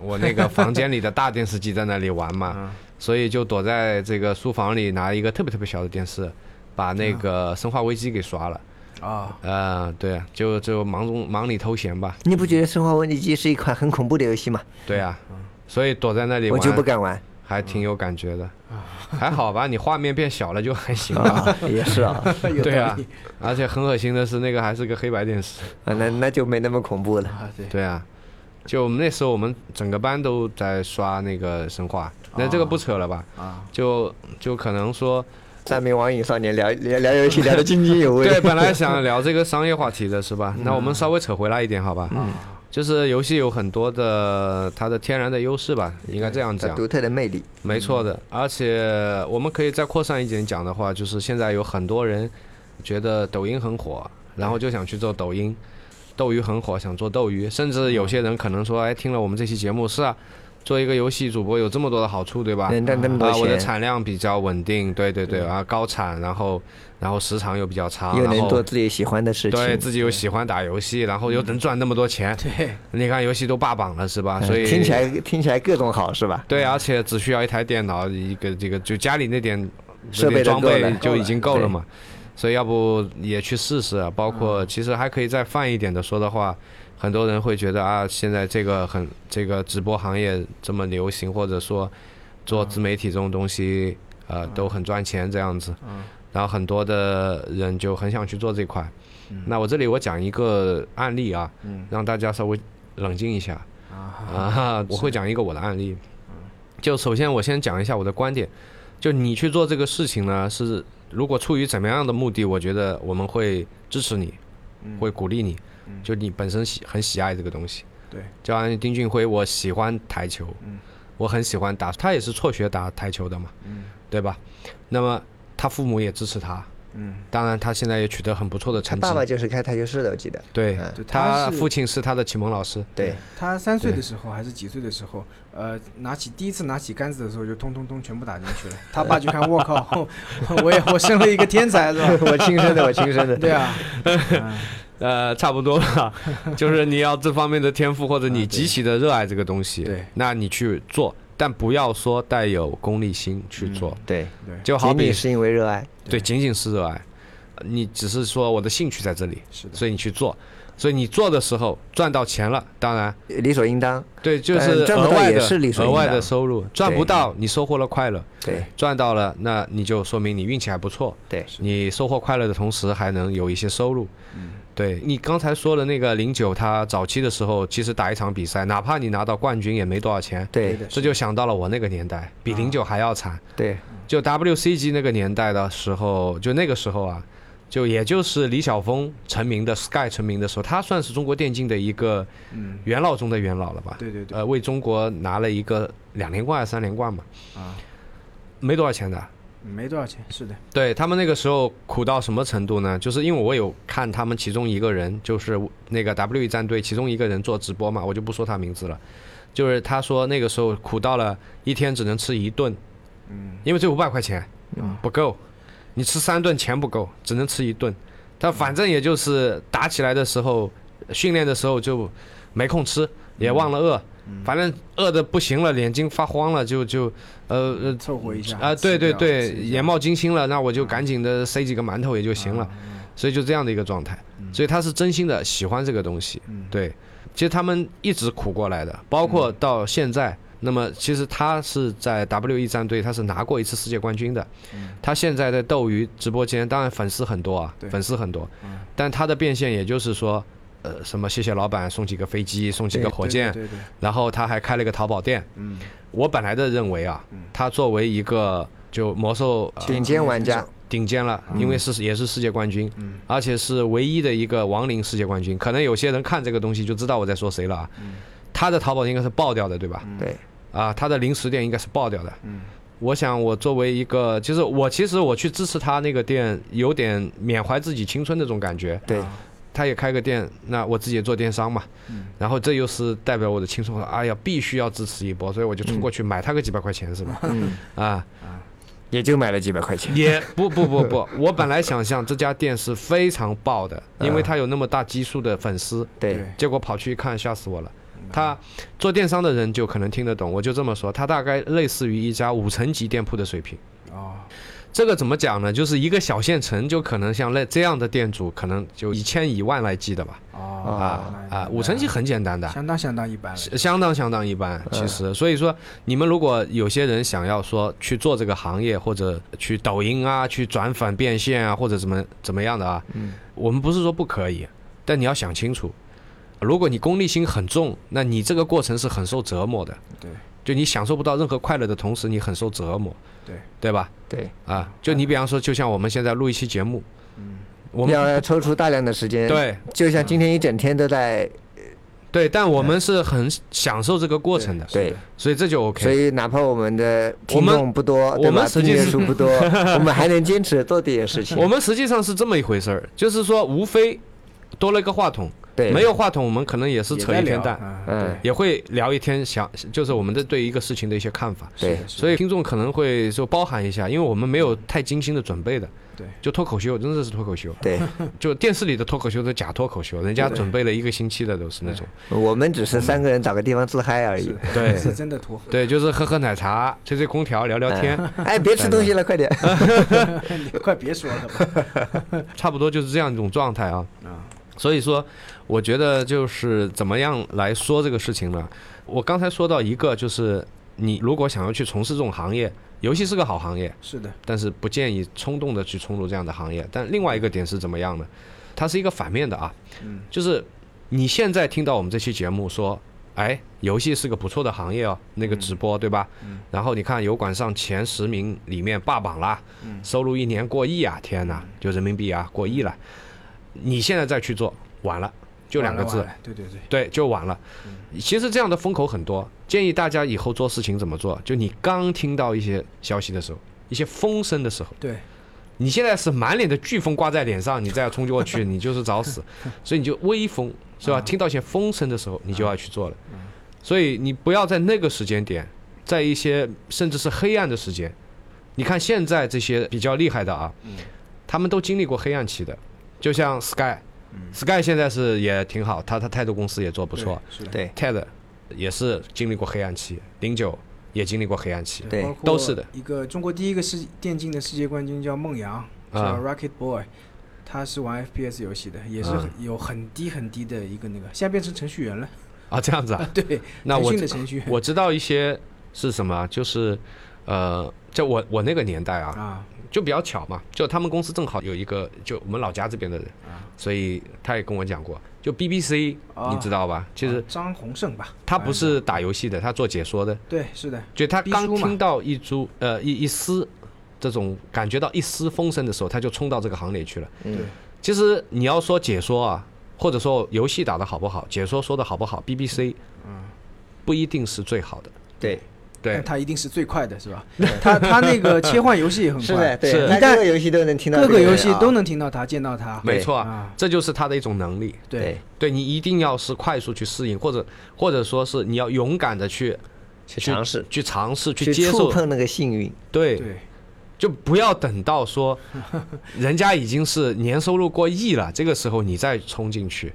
我那个房间里的大电视机在那里玩嘛，啊所以就躲在这个书房里拿一个特别特别小的电视，把那个《生化危机》给刷了。啊，呃，对啊，就就忙中忙里偷闲吧。你不觉得《生化危机》是一款很恐怖的游戏吗？对啊，所以躲在那里我，就不敢玩。还挺有感觉的。还好吧，你画面变小了就还行吧。啊，也是啊，对啊而且很恶心的是，那个还是个黑白电视。啊那那就没那么恐怖了。啊，对，对啊，就我们那时候我们整个班都在刷那个生化，那这个不扯了吧？啊，就就可能说，三名网瘾少年聊聊聊游戏聊得津津有味。对，本来想聊这个商业话题的是吧？那我们稍微扯回来一点，好吧？嗯。就是游戏有很多的它的天然的优势吧，应该这样讲。独特的魅力。没错的，而且我们可以再扩散一点讲的话，就是现在有很多人觉得抖音很火，然后就想去做抖音；斗鱼很火，想做斗鱼。甚至有些人可能说，哎，听了我们这期节目是啊。做一个游戏主播有这么多的好处，对吧？啊，我的产量比较稳定，对对对啊，高产，然后然后时长又比较长，又能做自己喜欢的事情，对自己又喜欢打游戏，然后又能赚那么多钱，对，你看游戏都霸榜了是吧？所以听起来听起来各种好是吧？对，而且只需要一台电脑，一个这个就家里那点设备装备就已经够了嘛。所以要不也去试试啊？包括其实还可以再泛一点的说的话。很多人会觉得啊，现在这个很这个直播行业这么流行，或者说做自媒体这种东西，呃，都很赚钱这样子。然后很多的人就很想去做这块。那我这里我讲一个案例啊，让大家稍微冷静一下。啊，我会讲一个我的案例。就首先我先讲一下我的观点，就你去做这个事情呢，是如果出于怎么样的目的，我觉得我们会支持你，会鼓励你。就你本身喜很喜爱这个东西，对，就像丁俊晖，我喜欢台球，嗯，我很喜欢打，他也是辍学打台球的嘛，嗯，对吧？那么他父母也支持他，嗯，当然他现在也取得很不错的成绩。爸爸就是开台球室的，我记得。对，他父亲是他的启蒙老师。对，他三岁的时候还是几岁的时候，呃，拿起第一次拿起杆子的时候就通通通全部打进去了。他爸就看，我靠，我也我生了一个天才是吧？我亲生的，我亲生的。对啊。呃，差不多吧，就是你要这方面的天赋，或者你极其的热爱这个东西，对，那你去做，但不要说带有功利心去做，对，对，就好比是因为热爱，对，仅仅是热爱，你只是说我的兴趣在这里，是的，所以你去做，所以你做的时候赚到钱了，当然。理所应当，对，就是额外的额外的收入，赚不到你收获了快乐，对，赚到了那你就说明你运气还不错，对，你收获快乐的同时还能有一些收入，嗯。对你刚才说的那个零九，他早期的时候，其实打一场比赛，哪怕你拿到冠军也没多少钱。对，这就想到了我那个年代，比零九还要惨。对，就 WCG 那个年代的时候，就那个时候啊，就也就是李晓峰成名的，Sky 成名的时候，他算是中国电竞的一个元老中的元老了吧？对对对。呃，为中国拿了一个两连冠还是三连冠嘛？啊，没多少钱的。没多少钱，是的。对他们那个时候苦到什么程度呢？就是因为我有看他们其中一个人，就是那个 W 战队其中一个人做直播嘛，我就不说他名字了。就是他说那个时候苦到了一天只能吃一顿，嗯，因为这五百块钱不够，你吃三顿钱不够，只能吃一顿。他反正也就是打起来的时候，训练的时候就没空吃，也忘了饿。反正饿的不行了，眼睛发慌了，就就呃呃凑合一下啊，对对对，眼冒金星了，那我就赶紧的塞几个馒头也就行了，所以就这样的一个状态。所以他是真心的喜欢这个东西，对。其实他们一直苦过来的，包括到现在。那么其实他是在 W E 战队，他是拿过一次世界冠军的。他现在在斗鱼直播间，当然粉丝很多啊，粉丝很多。但他的变现，也就是说。呃，什么？谢谢老板送几个飞机，送几个火箭，然后他还开了一个淘宝店。嗯，我本来的认为啊，他作为一个就魔兽顶尖玩家，顶尖了，因为是也是世界冠军，而且是唯一的一个亡灵世界冠军。可能有些人看这个东西就知道我在说谁了啊。他的淘宝应该是爆掉的，对吧？对。啊，他的零食店应该是爆掉的。嗯。我想，我作为一个，就是我其实我去支持他那个店，有点缅怀自己青春那种感觉。对。他也开个店，那我自己也做电商嘛，然后这又是代表我的青春，哎呀，必须要支持一波，所以我就冲过去买他个几百块钱，是吧？啊，也就买了几百块钱。也不不不不，我本来想象这家店是非常爆的，因为他有那么大基数的粉丝。对。结果跑去一看，吓死我了。他做电商的人就可能听得懂，我就这么说，他大概类似于一家五层级店铺的水平。哦。这个怎么讲呢？就是一个小县城，就可能像那这样的店主，可能就一千一万来计的吧。啊啊，五成级很简单的，相当相当一般，相当相当一般。其实，所以说你们如果有些人想要说去做这个行业，或者去抖音啊，去转粉变现啊，或者怎么怎么样的啊，我们不是说不可以，但你要想清楚，如果你功利心很重，那你这个过程是很受折磨的。对。就你享受不到任何快乐的同时，你很受折磨，对对吧？对，啊，就你比方说，就像我们现在录一期节目，嗯我们要抽出大量的时间，，对就像今天一整天都在对，但我们是很享受这个过程的，对，所以这就 OK。所以哪怕我们的听众不多，我对吧？订们实际是阅数不多，我们还能坚持做这件事情。我们实际上是这么一回事儿，就是说，无非多了一个话筒，对没有话筒，我们可能也是扯一天蛋，嗯嗯也会聊一天想，就是我们的对一个事情的一些看法。对对，所以听众可能会说包含一下，因为我们没有太精心的准备的。对，就脱口秀真的是脱口秀，对，就电视里的脱口秀都假脱口秀，人家准备了一个星期的都是那种。我们只是三个人找个地方自嗨而已。对是真的脱。对，就是喝喝奶茶，吹吹空调，聊聊天，嗯哎，别吃东西了，快点！你快别说了吧。差不多就是这样一种状态啊。啊，所以说，我觉得就是怎么样来说这个事情呢？我刚才说到一个，就是你如果想要去从事这种行业，游戏是个好行业，是的，但是不建议冲动的去冲入这样的行业。但另外一个点是怎么样呢？它是一个反面的啊，嗯，就是你现在听到我们这期节目说，哎，游戏是个不错的行业哦，那个直播对吧？嗯然后你看油管上前十名里面霸榜啦，收入一年过亿啊，天哪，就人民币啊过亿了。你现在再去做，晚了，就两个字对对对，对，就晚了。其实这样的风口很多，建议大家以后做事情怎么做？就你刚听到一些消息的时候，一些风声的时候，对，你现在是满脸的飓风挂在脸上，你再要冲过去，你就是找死。所以你就微风是吧？听到一些风声的时候，你就要去做了。所以你不要在那个时间点，在一些甚至是黑暗的时间，你看现在这些比较厉害的啊，他们都经历过黑暗期的，就像 Sky。Sky 现在是也挺好，他他态度公司也做不错。对，是的，，TED 也是经历过黑暗期，零九也经历过黑暗期，对。都是的。一个中国第一个世电竞的世界冠军叫孟阳，叫啊 Rocket Boy，他是玩 FPS 游戏的，也是有很低很低的一个那个，现在变成程序员了。啊，这样子啊，对，那我腾讯的程序员。我知道一些是什么，就是呃，在我我那个年代啊，啊，就比较巧嘛，就他们公司正好有一个就我们老家这边的人，所以他也跟我讲过，就 BBC 啊你知道吧？其实啊张宏胜吧，他不是打游戏的，他做解说的，对，是的，就他刚听到一株呃一一丝这种感觉到一丝风声的时候，他就冲到这个行列去了。嗯，其实你要说解说啊，或者说游戏打得好不好，解说说的好不好，BBC 不一定是最好的。对，对。但，他一定是最快的，是吧？他他那个切换游戏也很 是的，快，对，是。那一旦各个游戏都能听到这各个游戏都能听到他，见到他。没错啊，这就是他的一种能力。对。对，你一定要是快速去适应，或者或者说是你要勇敢的去去尝试，去尝试、去去接受，触碰那个幸运。对，对，就不要等到说 人家已经是年收入过亿了，这个时候你再冲进去，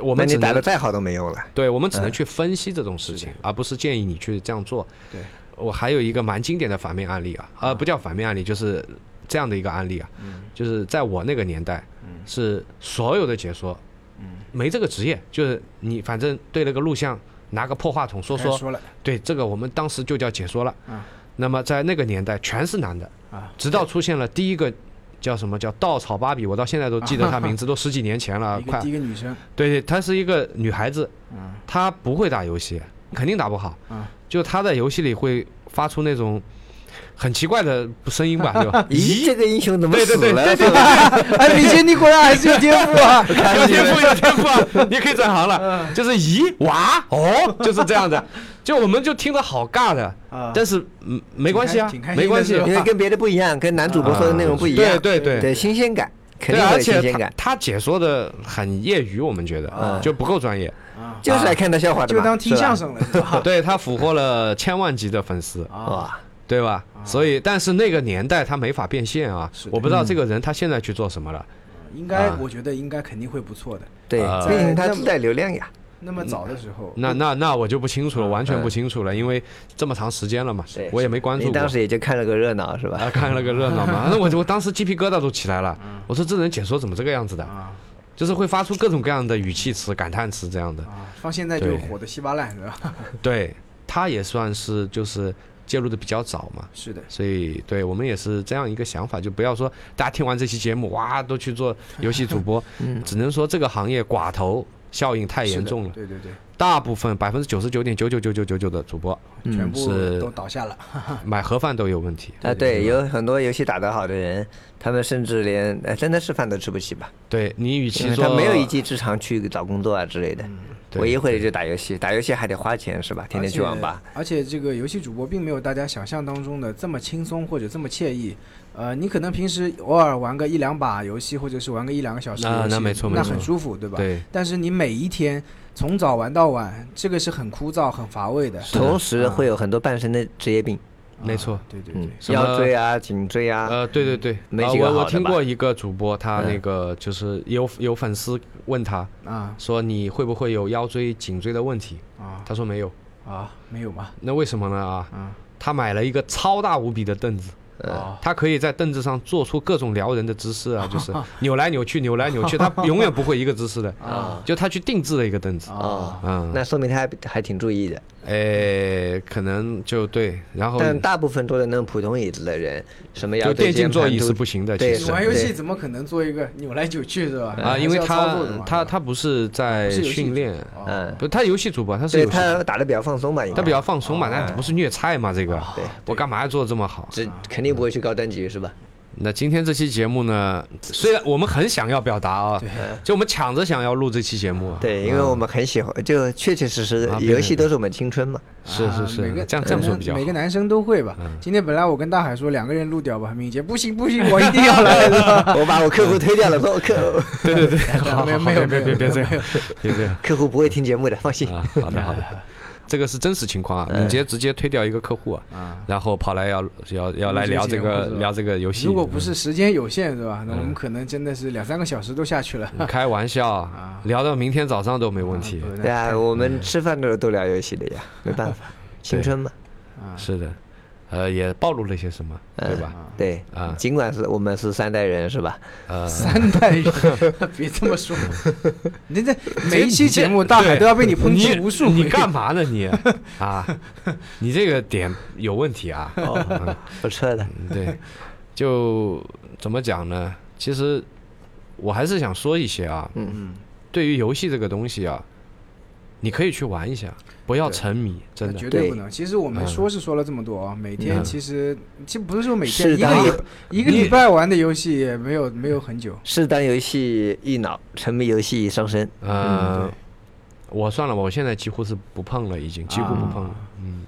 我们你打的再好都没用了。对，我们只能去分析这种事情，而不是建议你去这样做。对，我还有一个蛮经典的反面案例啊，呃，不叫反面案例，就是这样的一个案例啊，嗯。就是在我那个年代，是所有的解说，没这个职业，就是你反正对了个录像，拿个破话筒说说，说对，这个我们当时就叫解说了。嗯。那么在那个年代全是男的，啊，直到出现了第一个叫什么叫稻草芭比，我到现在都记得她名字，都十几年前了，快。第一个女生，对对，她是一个女孩子，嗯。她不会打游戏，肯定打不好。啊就她在游戏里会发出那种很奇怪的声音吧，对吧？咦，这个英雄怎么对对对死了？对对是吧？哎，李杰，你果然还是有天赋啊！有天赋有天赋啊，你可以转行了。就是咦哇哦，就是这样的，就我们就听着好尬的，啊，但是嗯没关系啊没关系因为跟别的不一样，跟男主播说的内容不一样。对对对。对，新鲜感肯对，定有新鲜感，他解说的很业余，我们觉得嗯就不够专业。啊，就是来看他笑话的嘛。就当听相声了，是吧？对他俘获了千万级的粉丝，啊，哇，对吧？所以，但是那个年代他没法变现啊是，我不知道这个人他现在去做什么了。应该啊我觉得应该肯定会不错的。对，呃毕竟他自带流量呀。那么早的时候，那那那我就不清楚了，嗯完全不清楚了，因为这么长时间了嘛对，我也没关注你当。时也就看了个热闹，是吧？啊，看了个热闹嘛，那我我当时鸡皮疙瘩都起来了。我说这人解说怎么这个样子的？啊就是会发出各种各样的语气词、感叹词这样的。啊，放现在就火的稀巴烂，是吧？对，他也算是就是介入的比较早嘛。是的，所以，对我们也是这样一个想法，就不要说大家听完这期节目，哇，都去做游戏主播，嗯只能说这个行业寡头效应太严重了。对对对，大部分百分之九十九点九九九九九九的主播全部是都倒下了。买盒饭都有问题。啊，对，有很多游戏打得好的人，他们甚至连呃真的是饭都吃不起吧？对你与其说他没有一技之长去找工作啊之类的，对唯一会的就打游戏，打游戏还得花钱是吧？天天去网吧。而且，而且这个游戏主播并没有大家想象当中的这么轻松或者这么惬意。呃，你可能平时偶尔玩个一两把游戏，或者是玩个一两个小时游戏，那那没错那没错很舒服，对吧？对但是你每一天从早玩到晚，这个是很枯燥、很乏味的。的同时会有很多半生的职业病，没错。啊对对嗯对，，腰椎啊、颈椎啊，呃，对对对，我我听过一个主播，他嗯。那个就是有有粉丝问他啊。说你会不会有腰椎、颈椎的问题？啊。他说没有。啊，没有吧？那为什么呢？啊，啊。他买了一个超大无比的凳子，啊他可以在凳子上做出各种撩人的姿势啊，就是扭来扭去，扭来扭去，他永远不会一个姿势的。啊。就他去定制了一个凳子，哦，嗯，那说明他还还挺注意的。诶，可能就对，然后但大部分坐在那种普通椅子的人，什么腰就电竞座椅是不行的，对其实玩游戏怎么可能做一个扭来扭去是吧？啊，因为他他他不是在训练，哦嗯，不，他游戏主播，他是他打的比较放松嘛，他比较放松嘛，那不是虐菜嘛？这个，对我干嘛要做的这么好？这肯定不会去高端局是吧？那今天这期节目呢，虽然我们很想要表达啊，就我们抢着想要录这期节目啊，对，因为我们很喜欢，就确确实实的游戏都是我们青春嘛。啊是是是每个，这样这样说比较好每个。男生都会吧嗯。今天本来我跟大海说两个人录掉吧，敏捷不行不行，我一定要来？我把我客户推掉了，说我客对对对，好 没有好好别没有没有别别这样，别这样客户不会听节目的，放心。啊！好的好的，这个是真实情况啊，嗯敏捷直接推掉一个客户啊，啊。然后跑来要要要来聊这个聊这个游戏。如果不是时间有限，是吧？那我嗯们可能真的是两三个小时都下去了。嗯开玩笑 啊，聊到明天早上都没问题。啊对啊，我们吃饭的时候都聊游戏的呀，没办法，青春嘛，啊，是的，呃，也暴露了些什么，对吧？对啊尽管是我们是三代人是吧？呃，三代人，别这么说。你这每一期节目，大海都要被你抨击无数回。你干嘛呢你？啊，你这个点有问题啊。哦不错的，对，就怎么讲呢？其实我还是想说一些啊，嗯嗯，对于游戏这个东西啊，你可以去玩一下，不要沉迷，真的。绝对不能。其实我们嗯说是说了这么多啊，每天嗯其实其实不是说每天一个礼一个礼拜玩的游戏也没有没有很久。适当游戏易脑，沉迷游戏易伤身。嗯，我算了吧，我现在几乎是不碰了，已经几乎不碰了。嗯，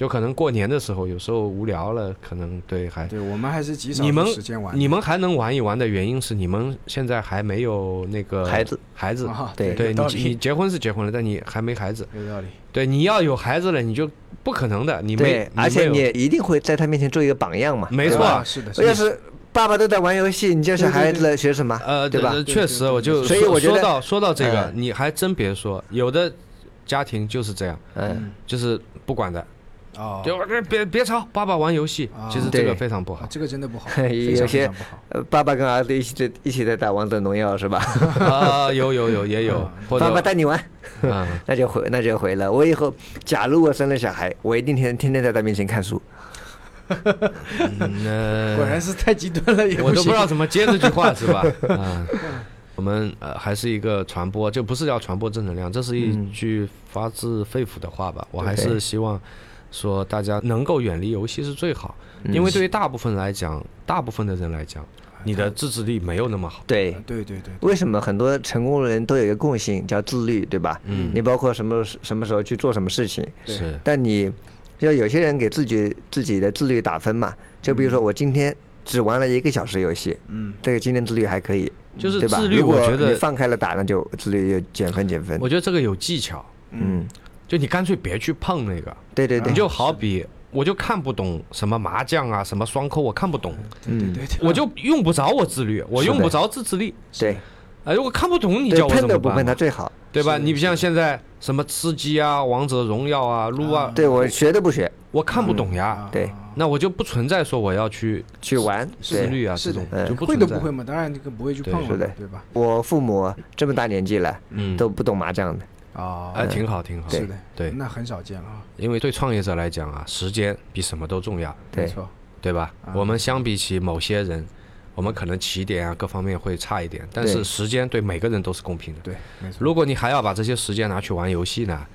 就可能过年的时候，有时候无聊了，可能对还。对我们还是极少你们时间玩的。你们还能玩一玩的原因是你们现在还没有那个孩子，孩子，啊，对对你你结婚是结婚了，但你还没孩子。有道理。对，你要有孩子了，你就不可能的，你没对，，而且你一定会在他面前做一个榜样嘛。没错是的，是的。要是爸爸都在玩游戏，你叫小孩子学什么？呃，对吧呃确实，我就所以我觉得说说到说到这个嗯，你还真别说，有的家庭就是这样，嗯，就是不管的，哦，就别别别吵，爸爸玩游戏啊，其实这个非常不好啊，。这个真的不好，有些不好。呃，爸爸跟儿子一起在一起在打王者荣耀是吧？啊，有有有也有，爸爸带你玩，啊，那就回那就回了。我以后假如我生了小孩，我一定天天天在他面前看书。嗯果然是太极端了，也我都不知道怎么接这句话是吧？啊，我们呃还是一个传播，就不是要传播正能量，这是一嗯句发自肺腑的话吧。我还是希望说大家能够远离游戏是最好，因为对于大部分来讲，大部分的人来讲，你的自制力没有那么好。对，对对对，为什么很多成功的人都有一个共性叫自律，对吧？嗯。你包括什么什么时候去做什么事情，对。是，但你要有些人给自己自己的自律打分嘛，就比如说我今天只玩了一个小时游戏，嗯，这个今天自律还可以，就是？自律，如果我觉得你放开了打，那就自律就减分减分。我。觉得这个有技巧，嗯，就你干脆别去碰那个，对对对你，就好比。我就看不懂什么麻将啊，什么双扣，我看不懂，嗯，对对，我就用不着我自律，我用不着自制力。对，哎，如果看不懂，你对叫我怎么办碰都不碰？他最好。对吧？你比像现在什么吃鸡啊、王者荣耀啊、撸啊，对我学都不学，我看不懂呀，啊对那我就不存在说我要去去玩。自律啊这种，就不存在。都不会嘛，当然这个不会去碰了对吧？我父母这么大年纪了，嗯，都不懂麻将的。啊，哎，挺好，挺好。是的，对那很少见了啊，因为对创业者来讲啊，时间比什么都重要，没错，对吧？啊我们相比起某些人，我们可能起点啊各方面会差一点，但是时间对每个人都是公平的。对，没错。如果你还要把这些时间拿去玩游戏呢，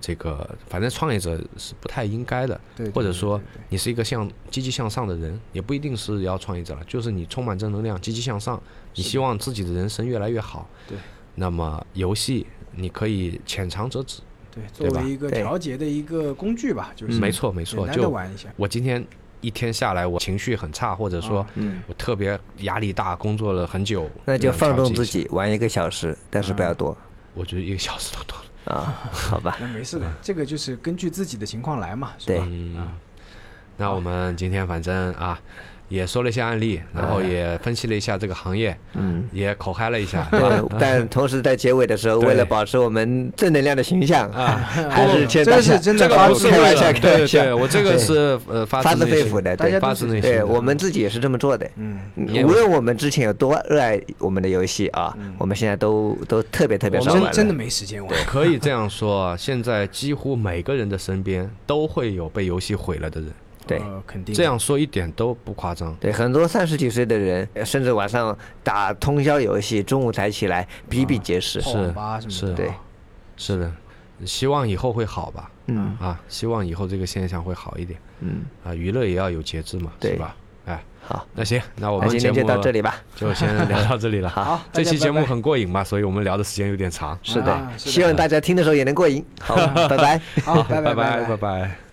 这个反正创业者是不太应该的，对，对或者说你是一个向积极向上的人，也不一定是要创业者了，就是你充满正能量、积极向上，你希望自己的人生越来越好。对，那么游戏你可以浅尝辄止。对，作为一个调节的一个工具吧，就是没错没错，就玩一下。我今天一天下来，我情绪很差，或者说嗯，我特别压力大，工作了很久，那就放纵自。己，玩一个小时，但是不要多我觉得一个小时都多了。啊，好吧？那没事的，这个就是根据自己的情况来嘛，是对吧？嗯，那我们今天反正啊，也说了一些案例，然后也分析了一下这个行业，嗯，也口嗨了一下，对吧？对，但同时在结尾的时候，为了保持我们正能量的形象啊，还是这个是真的开玩笑对对，我这个是呃发发自肺腑的，对。大家发自内心。对我们自己也是这么做的。嗯，无论我们之前有多热爱我们的游戏啊，我们现在都都特别特别少玩。真真的没时间玩。可以这样说，现在几乎每个人的身边都会有被游戏毁了的人，对呃，肯定这样说一点都不夸张。对，很多三十几岁的人，呃甚至晚上打通宵游戏，中午才起来，比比皆是。泡网吧什么的，是对是的，希望以后会好吧？嗯啊，希望以后这个现象会好一点嗯，啊。娱乐也要有节制嘛，对是吧？哎，好，那行，那我们今天们节目就到这里吧。就先 聊到这里了。好，这期节目很过瘾嘛，所以我们聊的时间有点长。是的啊，是的希望大家听的时候也能过瘾。好，拜拜。好，拜拜拜拜拜。